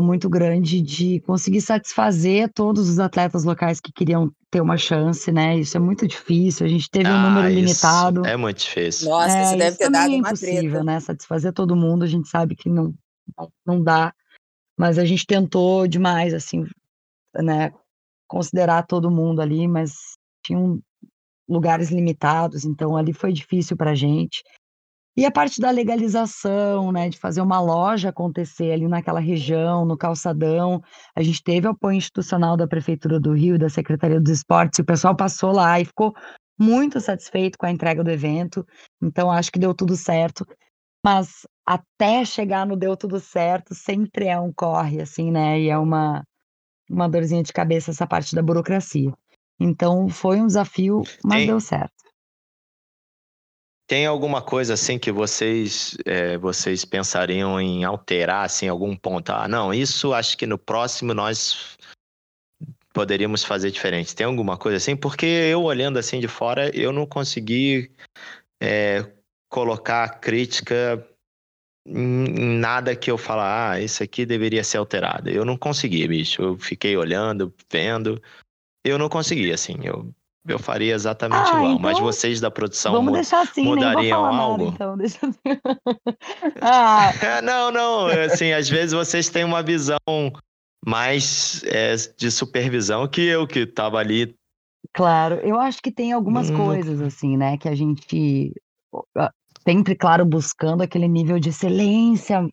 [SPEAKER 5] muito grande de conseguir satisfazer todos os atletas locais que queriam ter uma chance, né, isso é muito difícil, a gente teve um número limitado.
[SPEAKER 3] é muito difícil.
[SPEAKER 4] Nossa, isso É, deve ter dado
[SPEAKER 5] é
[SPEAKER 4] uma
[SPEAKER 5] impossível,
[SPEAKER 4] treta.
[SPEAKER 5] né, satisfazer todo mundo, a gente sabe que não não dá. Mas a gente tentou demais, assim, né, considerar todo mundo ali, mas tinham lugares limitados, então ali foi difícil para a gente. E a parte da legalização, né, de fazer uma loja acontecer ali naquela região, no calçadão, a gente teve apoio institucional da Prefeitura do Rio, da Secretaria dos Esportes, e o pessoal passou lá e ficou muito satisfeito com a entrega do evento, então acho que deu tudo certo. Mas até chegar no deu tudo certo, sempre é um corre, assim, né? E é uma, uma dorzinha de cabeça essa parte da burocracia. Então foi um desafio, mas tem, deu certo.
[SPEAKER 3] Tem alguma coisa assim que vocês é, vocês pensariam em alterar assim algum ponto? Ah, não, isso acho que no próximo nós poderíamos fazer diferente. Tem alguma coisa assim? Porque eu olhando assim de fora, eu não consegui é, colocar crítica em nada que eu falar, ah, isso aqui deveria ser alterado. Eu não consegui, bicho. Eu fiquei olhando, vendo. Eu não consegui, assim. Eu, eu faria exatamente ah, igual. Então, mas vocês da produção
[SPEAKER 5] vamos deixar assim, mudariam algo? Nada, então, deixa ah.
[SPEAKER 3] não, não. Assim, às vezes vocês têm uma visão mais é, de supervisão que eu, que estava ali.
[SPEAKER 5] Claro, eu acho que tem algumas hum. coisas, assim, né, que a gente sempre, claro, buscando aquele nível de excelência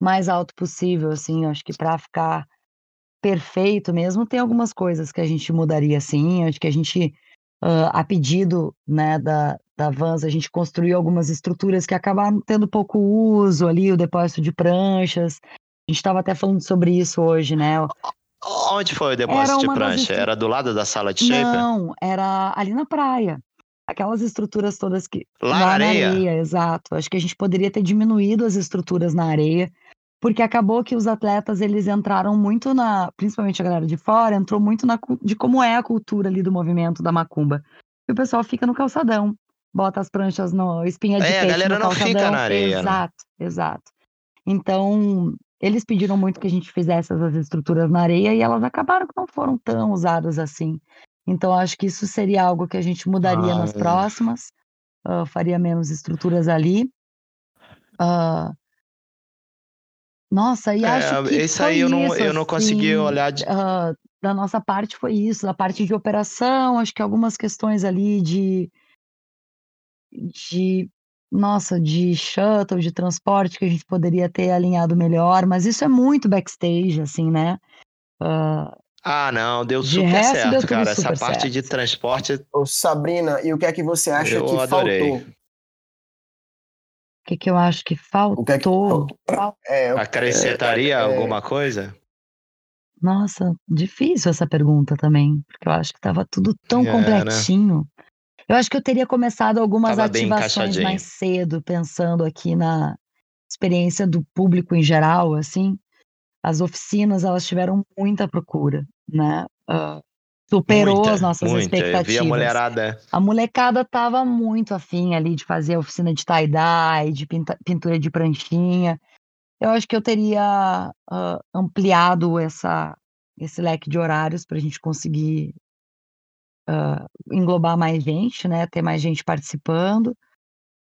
[SPEAKER 5] mais alto possível, assim, acho que para ficar perfeito mesmo, tem algumas coisas que a gente mudaria, sim, acho que a gente, uh, a pedido, né, da, da Vans, a gente construiu algumas estruturas que acabaram tendo pouco uso ali, o depósito de pranchas. A gente estava até falando sobre isso hoje, né?
[SPEAKER 3] Onde foi o depósito de prancha? Era do lado da sala de shape?
[SPEAKER 5] Não, era ali na praia. Aquelas estruturas todas que.
[SPEAKER 3] Lá, Lá na areia? areia?
[SPEAKER 5] Exato. Acho que a gente poderia ter diminuído as estruturas na areia, porque acabou que os atletas eles entraram muito na. Principalmente a galera de fora, entrou muito na de como é a cultura ali do movimento da macumba. E o pessoal fica no calçadão, bota as pranchas no espinha de é, peixe.
[SPEAKER 3] a galera não
[SPEAKER 5] calçadão.
[SPEAKER 3] fica na areia.
[SPEAKER 5] Exato, né? exato. Então, eles pediram muito que a gente fizesse essas estruturas na areia e elas acabaram que não foram tão usadas assim. Então, acho que isso seria algo que a gente mudaria ah, nas é. próximas, uh, faria menos estruturas ali. Uh, nossa, e é, acho que
[SPEAKER 3] isso aí eu não, eu não consegui
[SPEAKER 5] assim,
[SPEAKER 3] olhar de...
[SPEAKER 5] uh, da nossa parte foi isso, da parte de operação, acho que algumas questões ali de de nossa, de shuttle, de transporte que a gente poderia ter alinhado melhor, mas isso é muito backstage, assim, né?
[SPEAKER 3] Uh, ah, não, deu super resto, certo, deu cara. Essa parte certo. de transporte.
[SPEAKER 1] Ô, Sabrina, e o que é que você acha eu que adorei. faltou?
[SPEAKER 5] O que, que eu acho que faltou? Que é que...
[SPEAKER 3] É, Acrescentaria é, alguma coisa?
[SPEAKER 5] Nossa, difícil essa pergunta também, porque eu acho que estava tudo tão é, né? completinho. Né? Eu acho que eu teria começado algumas Tava ativações mais cedo, pensando aqui na experiência do público em geral, assim. As oficinas, elas tiveram muita procura, né? Uh, superou muita, as nossas muita. expectativas. Eu vi
[SPEAKER 3] a mulherada.
[SPEAKER 5] A molecada tava muito afim ali de fazer a oficina de tie-dye, de pintura de pranchinha. Eu acho que eu teria uh, ampliado essa, esse leque de horários para a gente conseguir uh, englobar mais gente, né? Ter mais gente participando.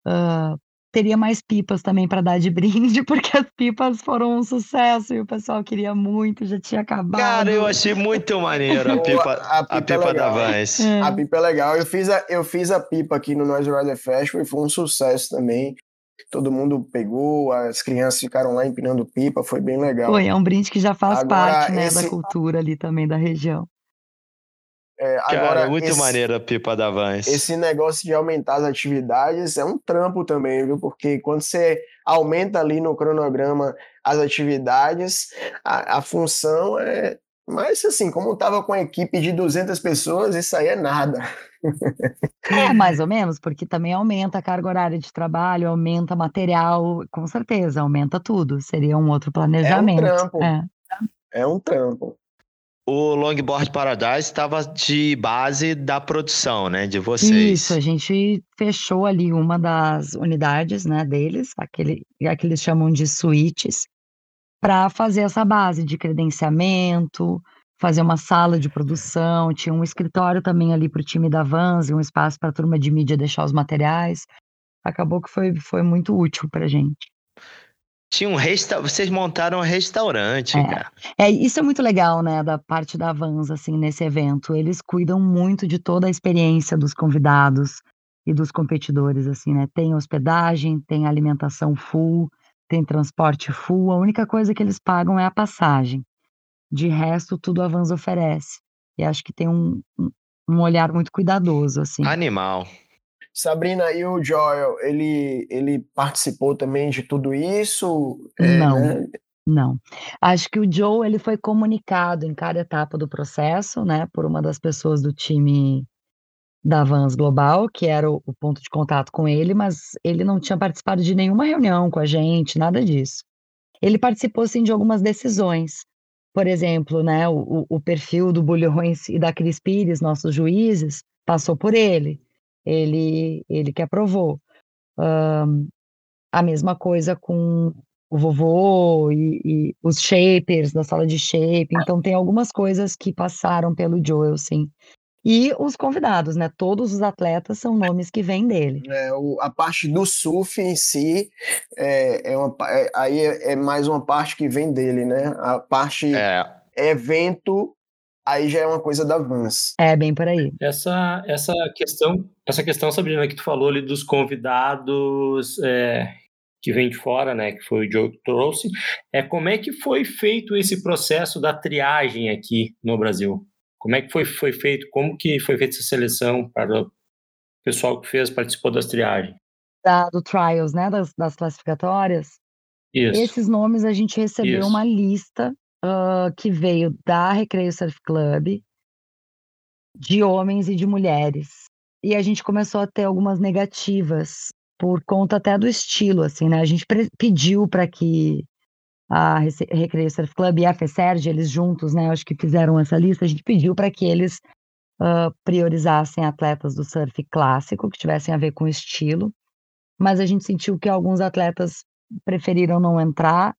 [SPEAKER 5] Uh, teria mais pipas também para dar de brinde, porque as pipas foram um sucesso e o pessoal queria muito, já tinha acabado.
[SPEAKER 3] Cara, eu achei muito maneiro a pipa, a pipa, a pipa é da Vans.
[SPEAKER 1] É. A pipa é legal. Eu fiz a, eu fiz a pipa aqui no Noise Rider Festival e foi um sucesso também. Todo mundo pegou, as crianças ficaram lá empinando pipa, foi bem legal.
[SPEAKER 5] Foi, é um brinde que já faz Agora, parte né, esse... da cultura ali também da região.
[SPEAKER 3] É, Cara, agora, muito esse, maneiro a pipa da Vans.
[SPEAKER 1] Esse negócio de aumentar as atividades é um trampo também, viu? Porque quando você aumenta ali no cronograma as atividades, a, a função é. Mas assim, como estava com a equipe de 200 pessoas, isso aí é nada.
[SPEAKER 5] É, mais ou menos, porque também aumenta a carga horária de trabalho, aumenta material, com certeza, aumenta tudo. Seria um outro planejamento.
[SPEAKER 1] É um trampo. É, é um trampo
[SPEAKER 3] o Longboard Paradise estava de base da produção, né, de vocês.
[SPEAKER 5] Isso, a gente fechou ali uma das unidades, né, deles, aquele, que eles chamam de suítes, para fazer essa base de credenciamento, fazer uma sala de produção, tinha um escritório também ali para o time da Vans um espaço para a turma de mídia deixar os materiais. Acabou que foi, foi muito útil para a gente.
[SPEAKER 3] Tinha um resta... Vocês montaram um restaurante,
[SPEAKER 5] é.
[SPEAKER 3] cara.
[SPEAKER 5] É, isso é muito legal, né, da parte da Vans, assim, nesse evento. Eles cuidam muito de toda a experiência dos convidados e dos competidores, assim, né? Tem hospedagem, tem alimentação full, tem transporte full. A única coisa que eles pagam é a passagem. De resto, tudo a Vans oferece. E acho que tem um, um olhar muito cuidadoso, assim.
[SPEAKER 3] Animal.
[SPEAKER 1] Sabrina, e o Joel, ele, ele participou também de tudo isso?
[SPEAKER 5] É, não, né? não. Acho que o Joe ele foi comunicado em cada etapa do processo, né, por uma das pessoas do time da Vans Global, que era o, o ponto de contato com ele, mas ele não tinha participado de nenhuma reunião com a gente, nada disso. Ele participou, sim, de algumas decisões. Por exemplo, né, o, o perfil do Bulhões e da Cris Pires, nossos juízes, passou por ele ele, ele que aprovou. Um, a mesma coisa com o vovô e, e, os shapers da sala de shape. Então, tem algumas coisas que passaram pelo Joel, sim. E os convidados, né? Todos os atletas são nomes que vêm dele.
[SPEAKER 1] É, o, a parte do surf em si é, é uma, é, aí é, é, mais uma parte que vem dele, né? A parte é. evento aí já é uma coisa da Vans.
[SPEAKER 5] É, bem por aí.
[SPEAKER 2] Essa, essa questão, essa questão, Sabrina, que tu falou ali dos convidados é, que vem de fora, né, que foi o Joe que trouxe, é como é que foi feito esse processo da triagem aqui no Brasil? Como é que foi, foi feito, como que foi feita essa seleção para pessoal que fez participou das triagens.
[SPEAKER 5] Da, do trials, né? Das, das classificatórias.
[SPEAKER 2] Isso.
[SPEAKER 5] Esses nomes a gente recebeu
[SPEAKER 2] Isso.
[SPEAKER 5] uma lista uh, que veio da Recreio Surf Club, de homens e de mulheres. E a gente começou a ter algumas negativas por conta até do estilo, assim, né? A gente pediu para que a Recreio Surf Club e a FESERG, eles juntos, né? Acho que fizeram essa lista. A gente pediu para que eles uh, priorizassem atletas do surf clássico, que tivessem a ver com estilo. Mas a gente sentiu que alguns atletas preferiram não entrar.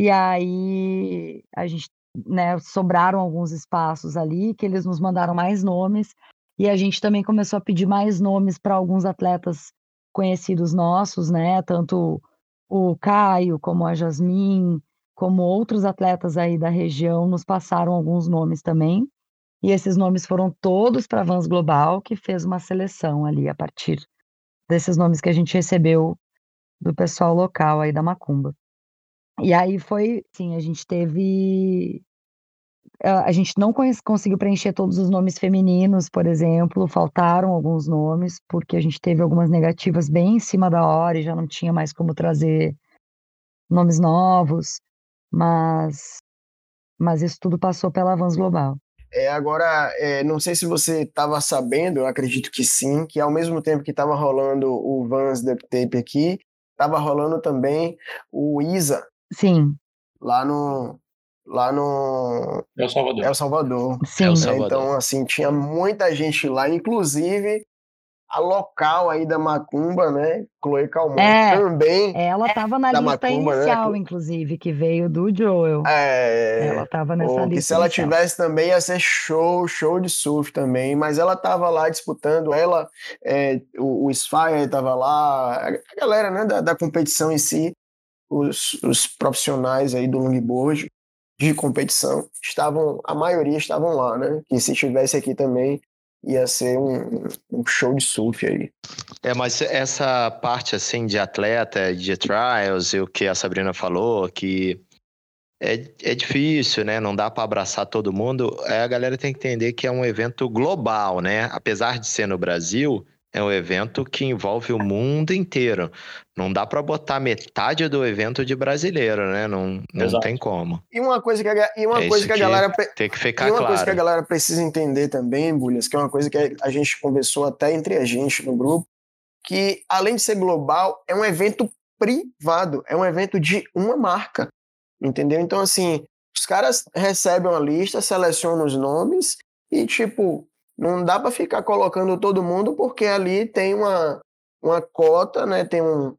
[SPEAKER 5] E aí a gente, né, sobraram alguns espaços ali que eles nos mandaram mais nomes e a gente também começou a pedir mais nomes para alguns atletas conhecidos nossos, né? Tanto o Caio, como a Jasmin, como outros atletas aí da região nos passaram alguns nomes também. E esses nomes foram todos para a Vans Global, que fez uma seleção ali a partir desses nomes que a gente recebeu do pessoal local aí da Macumba. E aí foi, sim, a gente teve a gente não conseguiu preencher todos os nomes femininos, por exemplo, faltaram alguns nomes, porque a gente teve algumas negativas bem em cima da hora e já não tinha mais como trazer nomes novos, mas, mas isso tudo passou pela Vans Global.
[SPEAKER 1] É, agora, é, não sei se você estava sabendo, eu acredito que sim, que ao mesmo tempo que estava rolando o Vans Duct Tape aqui, estava rolando também o ISA.
[SPEAKER 5] Sim.
[SPEAKER 1] Lá no, lá no
[SPEAKER 2] El Salvador.
[SPEAKER 1] El Salvador.
[SPEAKER 5] Sim.
[SPEAKER 3] El Salvador.
[SPEAKER 1] Então, assim, tinha muita gente lá, inclusive a local aí da Macumba, né? Chloe Calmon
[SPEAKER 5] É.
[SPEAKER 1] também.
[SPEAKER 5] Ela estava na lista
[SPEAKER 1] Macumba, né?
[SPEAKER 5] inicial, inclusive, que veio do Joel.
[SPEAKER 1] É,
[SPEAKER 5] Ela estava nessa
[SPEAKER 1] Pô,
[SPEAKER 5] lista.
[SPEAKER 1] que se ela
[SPEAKER 5] inicial.
[SPEAKER 1] tivesse também ia ser show, show de surf também, mas ela tava lá disputando, ela, é, o, o Spire tava lá, a galera né, da, da competição em si, os, os profissionais aí do longboard de competição, estavam, a maioria estavam lá, né? Que se tivesse aqui também ia ser um, um show de surf aí.
[SPEAKER 3] É, mas essa parte assim de atleta, de trials, e o que a Sabrina falou, que é, é difícil, né? Não dá para abraçar todo mundo. É, a galera tem que entender que é um evento global, né? Apesar de ser no Brasil, é um evento que envolve o mundo inteiro. Não dá para botar metade do evento de brasileiro, né? Não, não
[SPEAKER 2] Exato.
[SPEAKER 3] tem como.
[SPEAKER 1] E uma coisa que a, e uma
[SPEAKER 3] É
[SPEAKER 1] coisa que a galera
[SPEAKER 3] Tem que ficar
[SPEAKER 1] E uma coisa que a
[SPEAKER 3] claro.
[SPEAKER 1] galera precisa entender também, Bulhas, que é uma coisa que a gente conversou até entre a gente no grupo, que além de ser global, é um evento privado, é um evento de uma marca, entendeu? Então, assim, os caras recebem uma lista, selecionam os nomes e, tipo, não dá para ficar colocando todo mundo porque ali tem uma, uma cota, né? Tem um,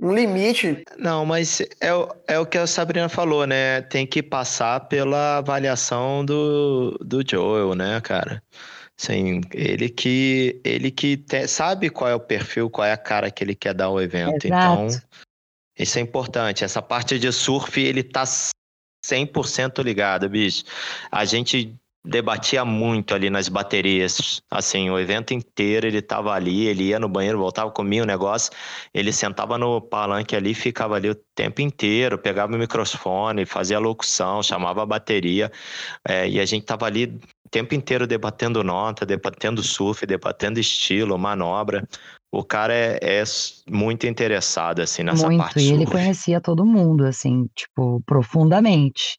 [SPEAKER 1] um limite.
[SPEAKER 3] Não, mas é, o- é o que a Sabrina falou, né? Tem que passar pela avaliação do, do Joel, né, cara? Assim, ele que, ele que te- sabe qual é o perfil, qual é a cara que ele quer dar ao evento. Então,
[SPEAKER 5] Exato.
[SPEAKER 3] isso é importante. Essa parte de surf, ele tá 100% ligado, bicho. A gente debatia muito ali nas baterias. Assim, o evento inteiro ele tava ali, ele ia no banheiro, voltava, comia o negócio, ele sentava no palanque ali, ficava ali o tempo inteiro, pegava o microfone, fazia locução, chamava a bateria, é, e a gente tava ali o tempo inteiro debatendo nota, debatendo surf, debatendo estilo, manobra. O cara é, é muito interessado, assim, nessa
[SPEAKER 5] Muito,
[SPEAKER 3] parte
[SPEAKER 5] e ele
[SPEAKER 3] surf.
[SPEAKER 5] conhecia todo mundo, assim, tipo, profundamente.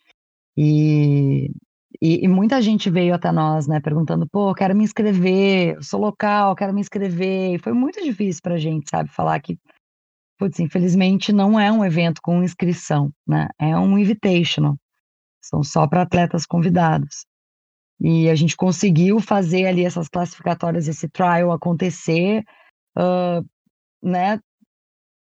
[SPEAKER 5] E, e, e muita gente veio até nós, né, perguntando, pô, quero me inscrever, sou local, quero me inscrever. E foi muito difícil pra gente, sabe, falar que, putz, infelizmente não é um evento com inscrição, né, é um invitational. São só para atletas convidados. E a gente conseguiu fazer ali essas classificatórias, esse trial acontecer, ah, né,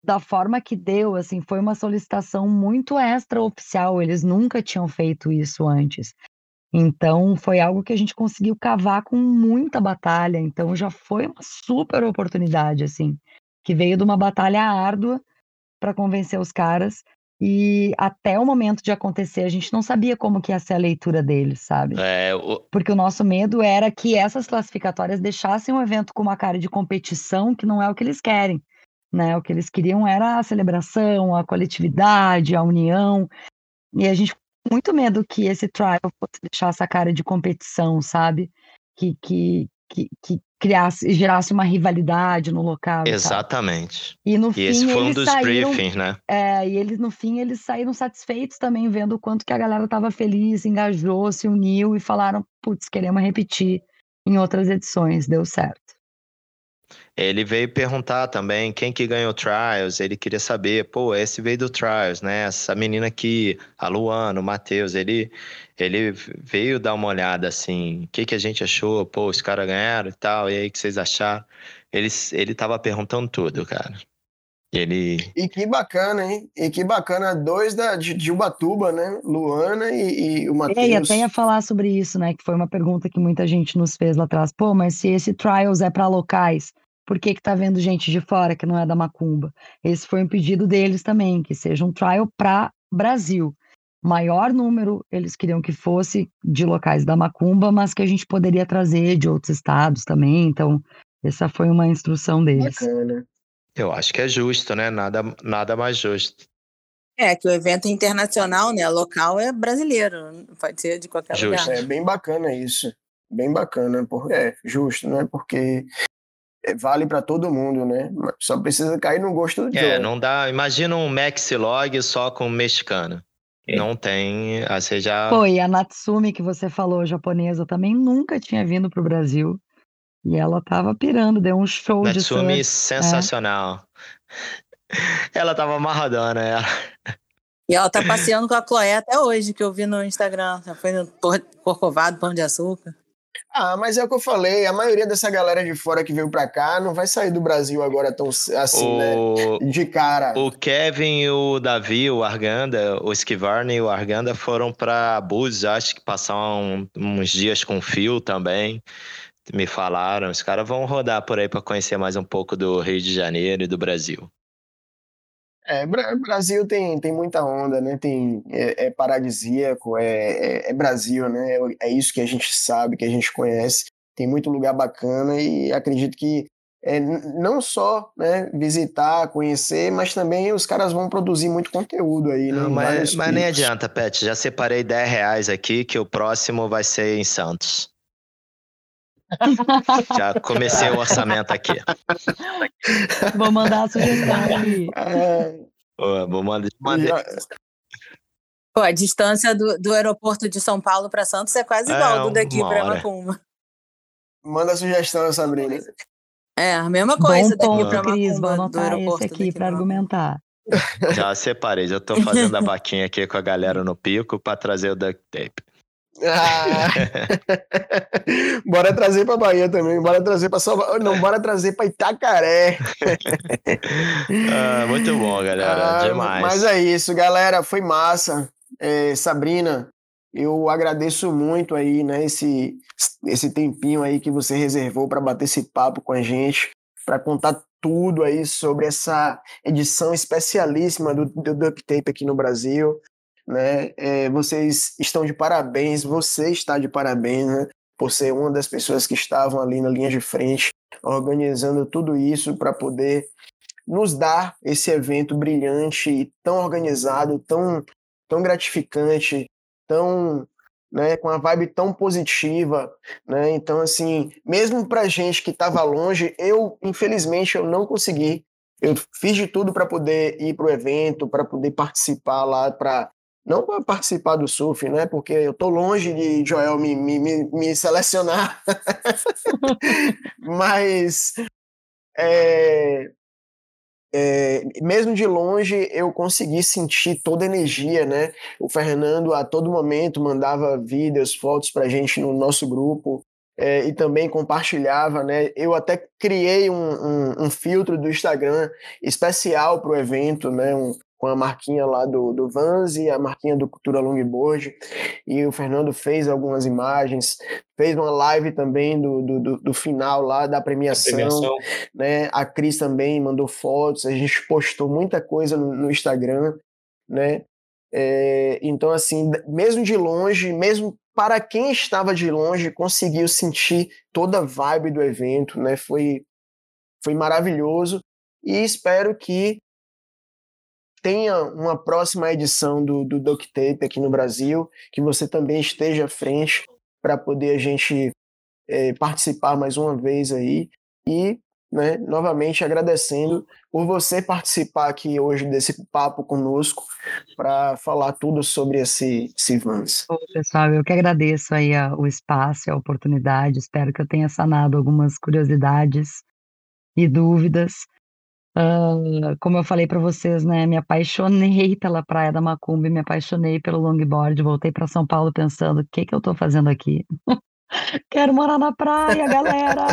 [SPEAKER 5] da forma que deu, assim, foi uma solicitação muito extraoficial, eles nunca tinham feito isso antes. Então, foi algo que a gente conseguiu cavar com muita batalha, então já foi uma super oportunidade, assim, que veio de uma batalha árdua para convencer os caras, e até o momento de acontecer, a gente não sabia como que ia ser a leitura deles, sabe?
[SPEAKER 3] É, o-
[SPEAKER 5] Porque o nosso medo era que essas classificatórias deixassem o evento com uma cara de competição que não é o que eles querem. Né? O que eles queriam era a celebração, a coletividade, a união. E a gente muito medo que esse trial fosse deixar essa cara de competição, sabe? Que, que, que, que criasse, gerasse uma rivalidade no local.
[SPEAKER 3] Exatamente.
[SPEAKER 5] E, no
[SPEAKER 3] e
[SPEAKER 5] fim,
[SPEAKER 3] esse foi um dos
[SPEAKER 5] saíram,
[SPEAKER 3] briefings, né?
[SPEAKER 5] É, e eles, no fim, eles saíram satisfeitos também, vendo o quanto que a galera estava feliz, engajou, se uniu e falaram, putz, queremos repetir em outras edições, deu certo.
[SPEAKER 3] Ele veio perguntar também quem que ganhou Trials, ele queria saber, pô, esse veio do Trials, né? Essa menina aqui, a Luana, o Matheus, ele, ele veio dar uma olhada assim, o que, que a gente achou, pô, os caras ganharam e tal, e aí o que vocês acharam? Ele, ele tava perguntando tudo, cara. Ele...
[SPEAKER 1] E que bacana, hein? E que bacana, dois da, de, de Ubatuba, né? Luana e, e o Matheus.
[SPEAKER 5] É, e até ia falar sobre isso, né? Que foi uma pergunta que muita gente nos fez lá atrás. Pô, mas se esse Trials é para locais, por que que tá vendo gente de fora que não é da Macumba? Esse foi um pedido deles também, que seja um trial para Brasil. Maior número eles queriam que fosse de locais da Macumba, mas que a gente poderia trazer de outros estados também. Então, essa foi uma instrução deles.
[SPEAKER 1] Bacana.
[SPEAKER 3] Eu acho que é justo, né? Nada, nada mais justo.
[SPEAKER 4] É, que o evento é internacional, né? Local é brasileiro, pode ser de qualquer
[SPEAKER 3] Justo.
[SPEAKER 4] lugar.
[SPEAKER 1] É bem bacana isso. Bem bacana, porque é justo, né? Porque vale para todo mundo, né? Só precisa cair no gosto do
[SPEAKER 3] É, não dá. Imagina um Maxilog só com mexicano.
[SPEAKER 2] É.
[SPEAKER 3] Não tem. Ah, você já.
[SPEAKER 5] Pô, e a Natsumi que você falou, japonesa, também nunca tinha vindo pro Brasil. E ela tava pirando, deu um show de
[SPEAKER 3] Natsumi
[SPEAKER 5] surf.
[SPEAKER 3] sensacional. Ela tava amarradona, ela.
[SPEAKER 4] E ela tá passeando com a Chloé até hoje, que eu vi no Instagram. Já foi no Corcovado, Pão de Açúcar.
[SPEAKER 1] Ah, mas é o que eu falei, a maioria dessa galera de fora que veio pra cá não vai sair do Brasil agora tão assim, né?
[SPEAKER 3] O,
[SPEAKER 1] De cara.
[SPEAKER 3] o Kevin e o Davi, o Arganda, o Skivarne e o Arganda foram pra Búzios, acho que passaram uns dias com o Phil também. Me falaram, os caras vão rodar por aí pra conhecer mais um pouco do Rio de Janeiro e do Brasil.
[SPEAKER 1] É, Bra- Brasil tem, tem muita onda, né? Tem, é, é paradisíaco, é, é, é Brasil, né? É isso que a gente sabe, que a gente conhece. Tem muito lugar bacana e acredito que é, não só né, visitar, conhecer, mas também os caras vão produzir muito conteúdo aí, né?
[SPEAKER 3] Não, mas, mas nem adianta, Pet. Já separei 10 reais aqui, que o próximo vai ser em Santos. Já comecei o orçamento aqui.
[SPEAKER 5] Vou mandar a sugestão.
[SPEAKER 1] É,
[SPEAKER 3] Ô, Vou mandar.
[SPEAKER 4] Pô, a distância do, do aeroporto de São Paulo para Santos é quase igual
[SPEAKER 3] É,
[SPEAKER 4] do daqui para. Macumba.
[SPEAKER 1] manda a sugestão, Sabrina.
[SPEAKER 4] É, a mesma coisa
[SPEAKER 5] Bom
[SPEAKER 4] daqui
[SPEAKER 5] ponto,
[SPEAKER 4] para
[SPEAKER 5] Cris. Vou
[SPEAKER 4] Macumba, do
[SPEAKER 5] anotar esse
[SPEAKER 4] aeroporto
[SPEAKER 5] aqui para argumentar.
[SPEAKER 3] Já separei, já tô fazendo a vaquinha aqui com a galera no pico pra trazer o duct tape.
[SPEAKER 1] Ah. bora trazer pra Bahia também, bora trazer pra Salvador. Não, bora trazer pra Itacaré.
[SPEAKER 3] Ah, muito bom, galera.
[SPEAKER 1] Ah,
[SPEAKER 3] Demais.
[SPEAKER 1] Mas é isso, galera. Foi massa. É, Sabrina, eu agradeço muito aí, né, esse, esse tempinho aí que você reservou para bater esse papo com a gente, para contar tudo aí sobre essa edição especialíssima do, do Duct Tape aqui no Brasil. Né? É, vocês estão de parabéns, você está de parabéns, né? Por ser uma das pessoas que estavam ali na linha de frente, organizando tudo isso para poder nos dar esse evento brilhante e tão organizado, tão, tão gratificante, tão, né, com a vibe tão positiva, né? Então assim, mesmo para gente que estava longe, eu infelizmente eu não consegui. Eu fiz de tudo para poder ir para o evento, para poder participar lá, para não para participar do surf, né? Porque eu tô longe de Joel me, me, me, me selecionar, mas é, é, mesmo de longe eu consegui sentir toda a energia, né? O Fernando a todo momento mandava vídeos, fotos pra gente no nosso grupo é, e também compartilhava, né? Eu até criei um, um, um filtro do Instagram especial para o evento, né? Um, com a marquinha lá do, do Vans e a marquinha do Cultura Longboard. E o Fernando fez algumas imagens, fez uma live também do, do, do, final lá da premiação,
[SPEAKER 2] Premiação.
[SPEAKER 1] né? A Cris também mandou fotos, a gente postou muita coisa no, no Instagram, né? É, então, assim, mesmo de longe, mesmo para quem estava de longe, conseguiu sentir toda a vibe do evento, né? Foi, foi maravilhoso e espero que tenha uma próxima edição do, do Duct Tape aqui no Brasil, que você também esteja à frente para poder a gente é, participar mais uma vez aí e né, novamente agradecendo por você participar aqui hoje desse papo conosco para falar tudo sobre esse, esse Vans.
[SPEAKER 5] pessoal, eu que agradeço aí a, o espaço, a oportunidade, espero que eu tenha sanado algumas curiosidades e dúvidas. Uh, como eu falei para vocês, né, me apaixonei pela Praia da Macumba, me apaixonei pelo longboard, voltei para São Paulo pensando, o que que eu estou fazendo aqui? quero morar na praia, galera!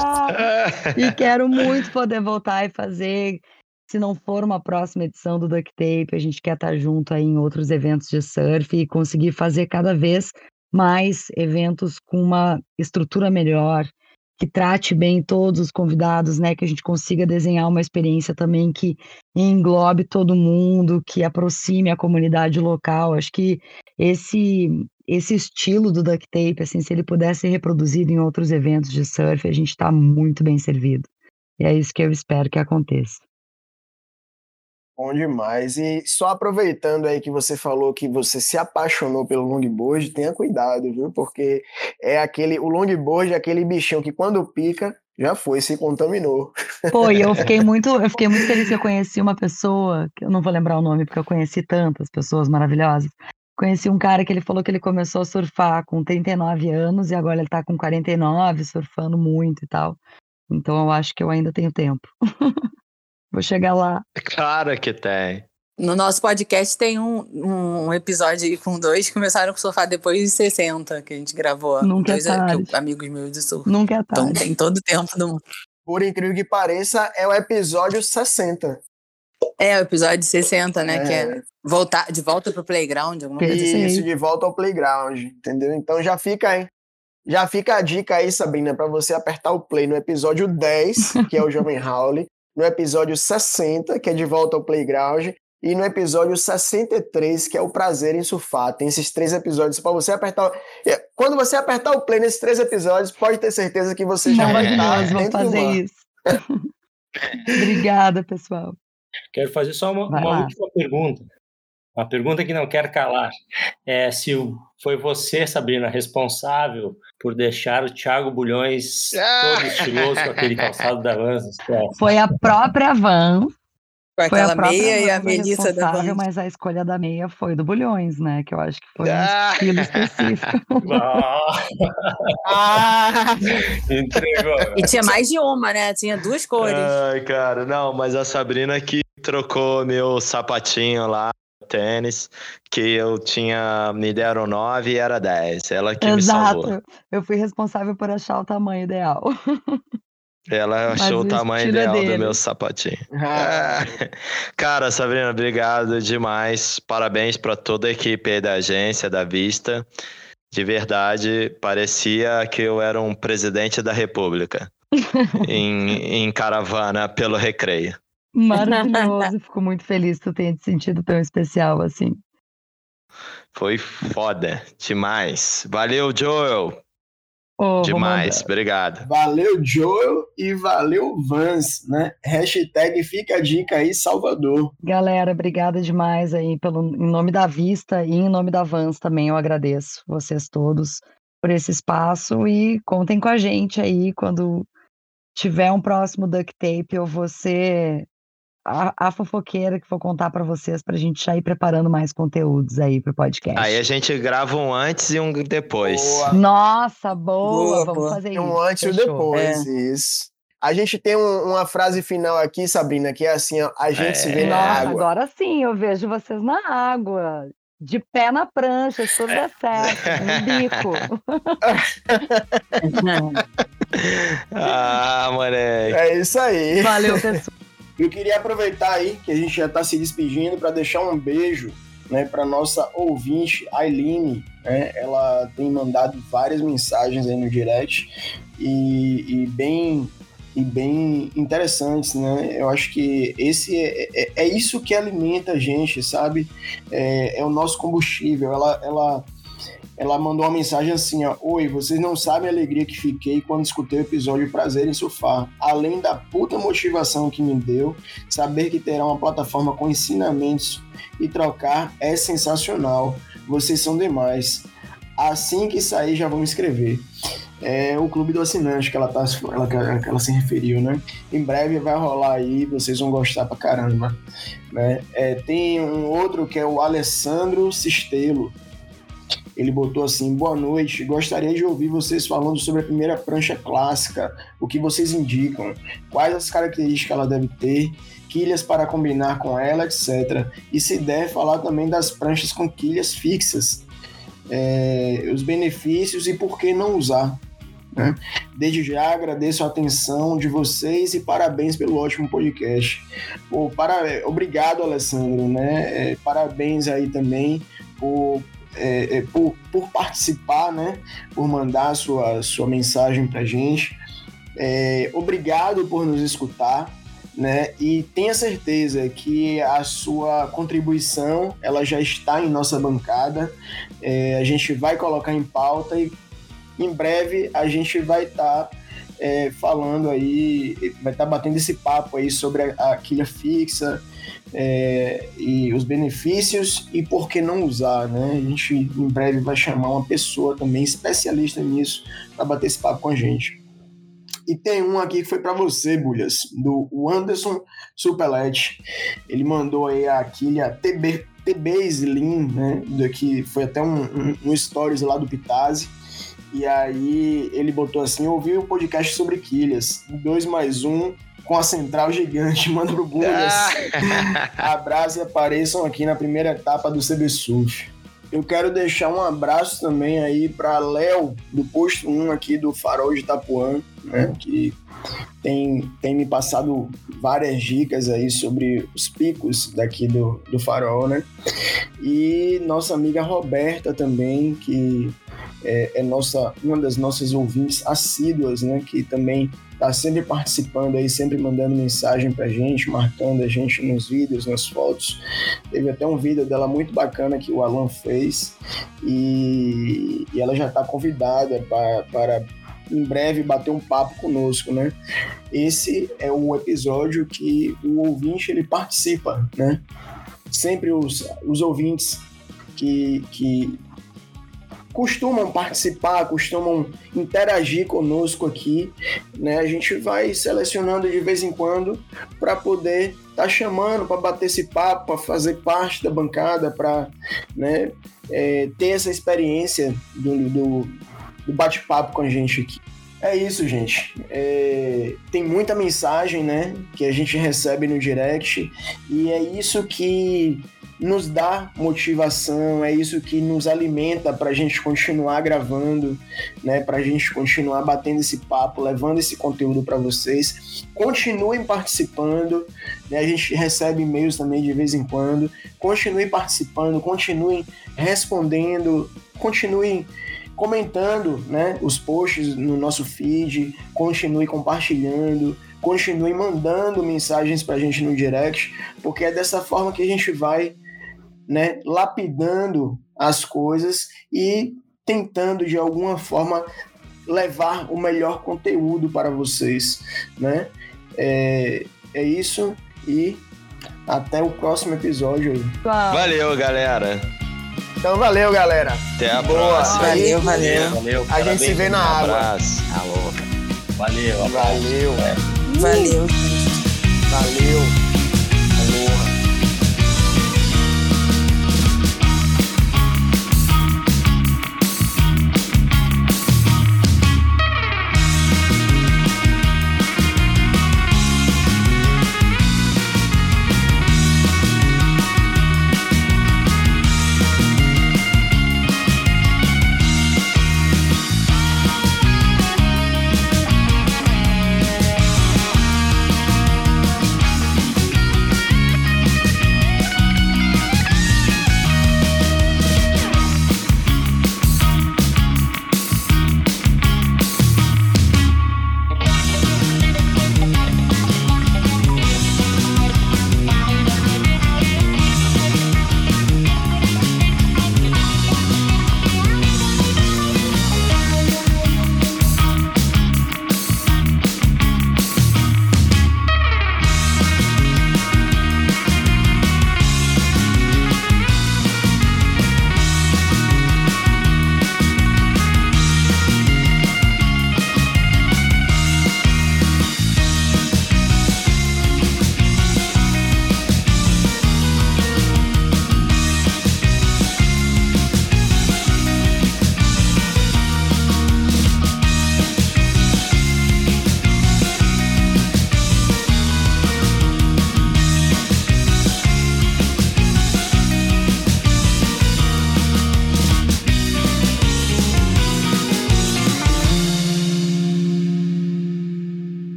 [SPEAKER 5] e quero muito poder voltar e fazer, se não for uma próxima edição do Duct Tape, a gente quer estar junto aí em outros eventos de surf e conseguir fazer cada vez mais eventos com uma estrutura melhor, que trate bem todos os convidados, né? Que a gente consiga desenhar uma experiência também que englobe todo mundo, que aproxime a comunidade local. Acho que esse esse estilo do duct tape, assim, se ele pudesse ser reproduzido em outros eventos de surf, a gente está muito bem servido. E é isso que eu espero que aconteça.
[SPEAKER 1] Bom demais. E só aproveitando aí que você falou que você se apaixonou pelo longboard, tenha cuidado, viu? Porque é aquele o longboard é aquele bichinho que quando pica já foi, se contaminou.
[SPEAKER 5] E eu fiquei muito, eu fiquei muito feliz que eu conheci uma pessoa, que eu não vou lembrar o nome porque eu conheci tantas pessoas maravilhosas. Conheci um cara que ele falou que ele começou a surfar com 39 anos e agora ele tá com 49, surfando muito e tal. Então eu acho que eu ainda tenho tempo. Vou chegar lá.
[SPEAKER 3] Claro que tem.
[SPEAKER 4] No nosso podcast tem um, um episódio com dois que começaram com surfar depois de 60, que a gente gravou.
[SPEAKER 5] Nunca
[SPEAKER 4] dois
[SPEAKER 5] é tarde.
[SPEAKER 4] amigos meus de surf.
[SPEAKER 5] Nunca é
[SPEAKER 4] Então
[SPEAKER 5] tarde.
[SPEAKER 4] tem todo o tempo do mundo.
[SPEAKER 1] Por incrível que pareça, é o episódio 60.
[SPEAKER 4] É, o episódio 60, né? Que
[SPEAKER 1] É.
[SPEAKER 4] é voltar, de volta pro playground, alguma coisa
[SPEAKER 5] Isso
[SPEAKER 4] assim.
[SPEAKER 1] Isso, de volta ao playground, entendeu? Então já fica aí. Já fica a dica aí, Sabrina, para você apertar o play no episódio 10, que é o Jovem Howley, no episódio 60, que é de volta ao playground, e no episódio 63, que é o prazer em surfar. Tem esses três episódios para você apertar. É, Quando você apertar o play nesses três episódios, pode ter certeza que você já vai estar dentro do
[SPEAKER 5] fazer isso. Obrigada, pessoal.
[SPEAKER 2] Quero fazer só uma, uma última pergunta. Uma pergunta que não quer calar. É se foi você, Sabrina, responsável por deixar o Thiago Bulhões todo estiloso com aquele calçado da Vans.
[SPEAKER 5] Foi a própria Van,
[SPEAKER 4] Com
[SPEAKER 5] foi a
[SPEAKER 4] aquela
[SPEAKER 5] própria
[SPEAKER 4] meia e a
[SPEAKER 5] Van foi
[SPEAKER 4] Melissa da
[SPEAKER 5] responsável,
[SPEAKER 4] Van.
[SPEAKER 5] mas a escolha da meia foi do Bulhões, né? Que eu acho que foi um
[SPEAKER 3] Ah!
[SPEAKER 5] estilo específico.
[SPEAKER 2] Ah,
[SPEAKER 1] Ah!
[SPEAKER 2] entregou.
[SPEAKER 4] E tinha mais de uma, né? Tinha duas cores.
[SPEAKER 3] Ai, cara, não, mas a Sabrina que trocou meu sapatinho lá, tênis, que eu tinha, me deram 9 e era 10. Ela que me salvou.
[SPEAKER 5] Exato. Eu fui responsável por achar o tamanho ideal.
[SPEAKER 3] Ela
[SPEAKER 5] Mas
[SPEAKER 3] achou
[SPEAKER 5] o
[SPEAKER 3] o tamanho ideal do
[SPEAKER 5] dele.
[SPEAKER 3] meu sapatinho.
[SPEAKER 1] Ah,
[SPEAKER 3] É. Cara, Sabrina, obrigado demais. Parabéns para toda a equipe aí da agência, da Vista. De verdade, parecia que eu era um presidente da República em, em caravana pelo recreio.
[SPEAKER 5] Maravilhoso. Fico muito feliz que tu tenha te sentido tão especial assim.
[SPEAKER 3] Foi foda demais. Valeu, Joel.
[SPEAKER 5] Vou
[SPEAKER 3] Demais. Obrigado.
[SPEAKER 1] Valeu, Joel, e valeu, Vans, né? Hashtag fica a dica aí, Salvador.
[SPEAKER 5] Galera, obrigada demais aí pelo, em nome da Vista e em nome da Vans também eu agradeço vocês todos por esse espaço e contem com a gente aí quando tiver um próximo duct tape eu vou ser a, a fofoqueira que vou contar para vocês pra gente já ir preparando mais conteúdos aí pro podcast.
[SPEAKER 3] Aí a gente grava um antes e um depois.
[SPEAKER 1] Boa.
[SPEAKER 5] Nossa, boa,
[SPEAKER 4] Boa,
[SPEAKER 5] vamos fazer isso.
[SPEAKER 1] um antes e um depois, isso. A gente tem um- uma frase final aqui, Sabrina, que é assim, ó, a gente se vê na
[SPEAKER 5] Nossa,
[SPEAKER 1] água.
[SPEAKER 5] agora sim, eu vejo vocês na água. De pé na prancha, se tudo der certo, no bico.
[SPEAKER 3] Ah, moleque.
[SPEAKER 1] É isso aí.
[SPEAKER 5] Valeu, pessoal.
[SPEAKER 1] Eu queria aproveitar aí que a gente já está se despedindo para deixar um beijo né, para nossa ouvinte, Aileen. Né? Ela tem mandado várias mensagens aí no direct e, e bem e bem interessantes, né? Eu acho que esse é, é, é isso que alimenta a gente, sabe? É, é o nosso combustível. Ela, ela, ela mandou uma mensagem assim, ó. Oi, vocês não sabem a alegria que fiquei quando escutei o episódio Prazer em Surfar. Além da puta motivação que me deu, saber que terá uma plataforma com ensinamentos e trocar é sensacional. Vocês são demais. Assim que sair, já vou me inscrever. é o clube do assinante que ela, tá, ela, que ela se referiu, né? Em breve vai rolar aí, vocês vão gostar pra caramba. Né? É, tem um outro que é o Alessandro Sistelo. Ele botou assim: Boa noite, gostaria de ouvir vocês falando sobre a primeira prancha clássica, o que vocês indicam, quais as características ela deve ter, quilhas para combinar com ela, etc. E se der, falar também das pranchas com quilhas fixas, é, os benefícios e por que não usar. Né? Desde já agradeço a atenção de vocês e parabéns pelo ótimo podcast. Pô, para... Obrigado, Alessandro. Né? É, parabéns aí também por, é, é, por, por, participar, né? por mandar sua, sua mensagem para gente. É, obrigado por nos escutar. Né? E tenha certeza que a sua contribuição ela já está em nossa bancada. É, a gente vai colocar em pauta e em breve a gente vai estar tá, é, falando aí, vai estar tá batendo esse papo aí sobre a, a quilha fixa é, e os benefícios e por que não usar, né? A gente em breve vai chamar uma pessoa também especialista nisso para bater esse papo com a gente. E tem um aqui que foi para você, Bulhas, do Anderson Supelete. Ele mandou aí a quilha TB, TB Slim, né? Que foi até um, um, um stories lá do Pitazzi. E aí ele botou assim: ouvi o um podcast sobre quilhas, dois mais um, com a central gigante, manda pro Bulhas. Abraço e apareçam aqui na primeira etapa do CB Surf. Eu quero deixar um abraço também aí para Léo, do posto 1 aqui do Farol de Itapuã, né, que tem, tem me passado várias dicas aí sobre os picos daqui do, do Farol, né? E nossa amiga Roberta também, que é, é, nossa, uma das nossas ouvintes assíduas, né? Que também está sempre participando aí, sempre mandando mensagem pra gente, marcando a gente nos vídeos, nas fotos. Teve até um vídeo dela muito bacana que o Alan fez e, e ela já está convidada para em breve bater um papo conosco, né? Esse é o episódio que o ouvinte ele participa, né? Sempre os, os ouvintes que, que costumam participar, costumam interagir conosco aqui, né? A gente vai selecionando de vez em quando para poder estar tá chamando, para bater esse papo, para fazer parte da bancada, para né, é, ter essa experiência do, do, do bate-papo com a gente aqui. É isso, gente. É, tem muita mensagem, né, que a gente recebe no direct e é isso que nos dá motivação, é isso que nos alimenta para a gente continuar gravando, né? Para a gente continuar batendo esse papo, levando esse conteúdo para vocês. Continuem participando, né? A gente recebe e-mails também de vez em quando. Continuem participando, continuem respondendo, continuem comentando, né? Os posts no nosso feed, continue compartilhando, continue mandando mensagens para a gente no direct, porque é dessa forma que a gente vai né, lapidando as coisas e tentando de alguma forma levar o melhor conteúdo para vocês, né? É, é isso e até o próximo episódio aí.
[SPEAKER 3] Valeu, galera.
[SPEAKER 1] Então valeu, galera.
[SPEAKER 3] Até a Boa. próxima.
[SPEAKER 4] Valeu, valeu.
[SPEAKER 1] valeu a gente se vê na
[SPEAKER 3] um
[SPEAKER 1] água.
[SPEAKER 3] Abraço.
[SPEAKER 2] Alô. Valeu,
[SPEAKER 1] Valeu.
[SPEAKER 4] Valeu.
[SPEAKER 1] Valeu.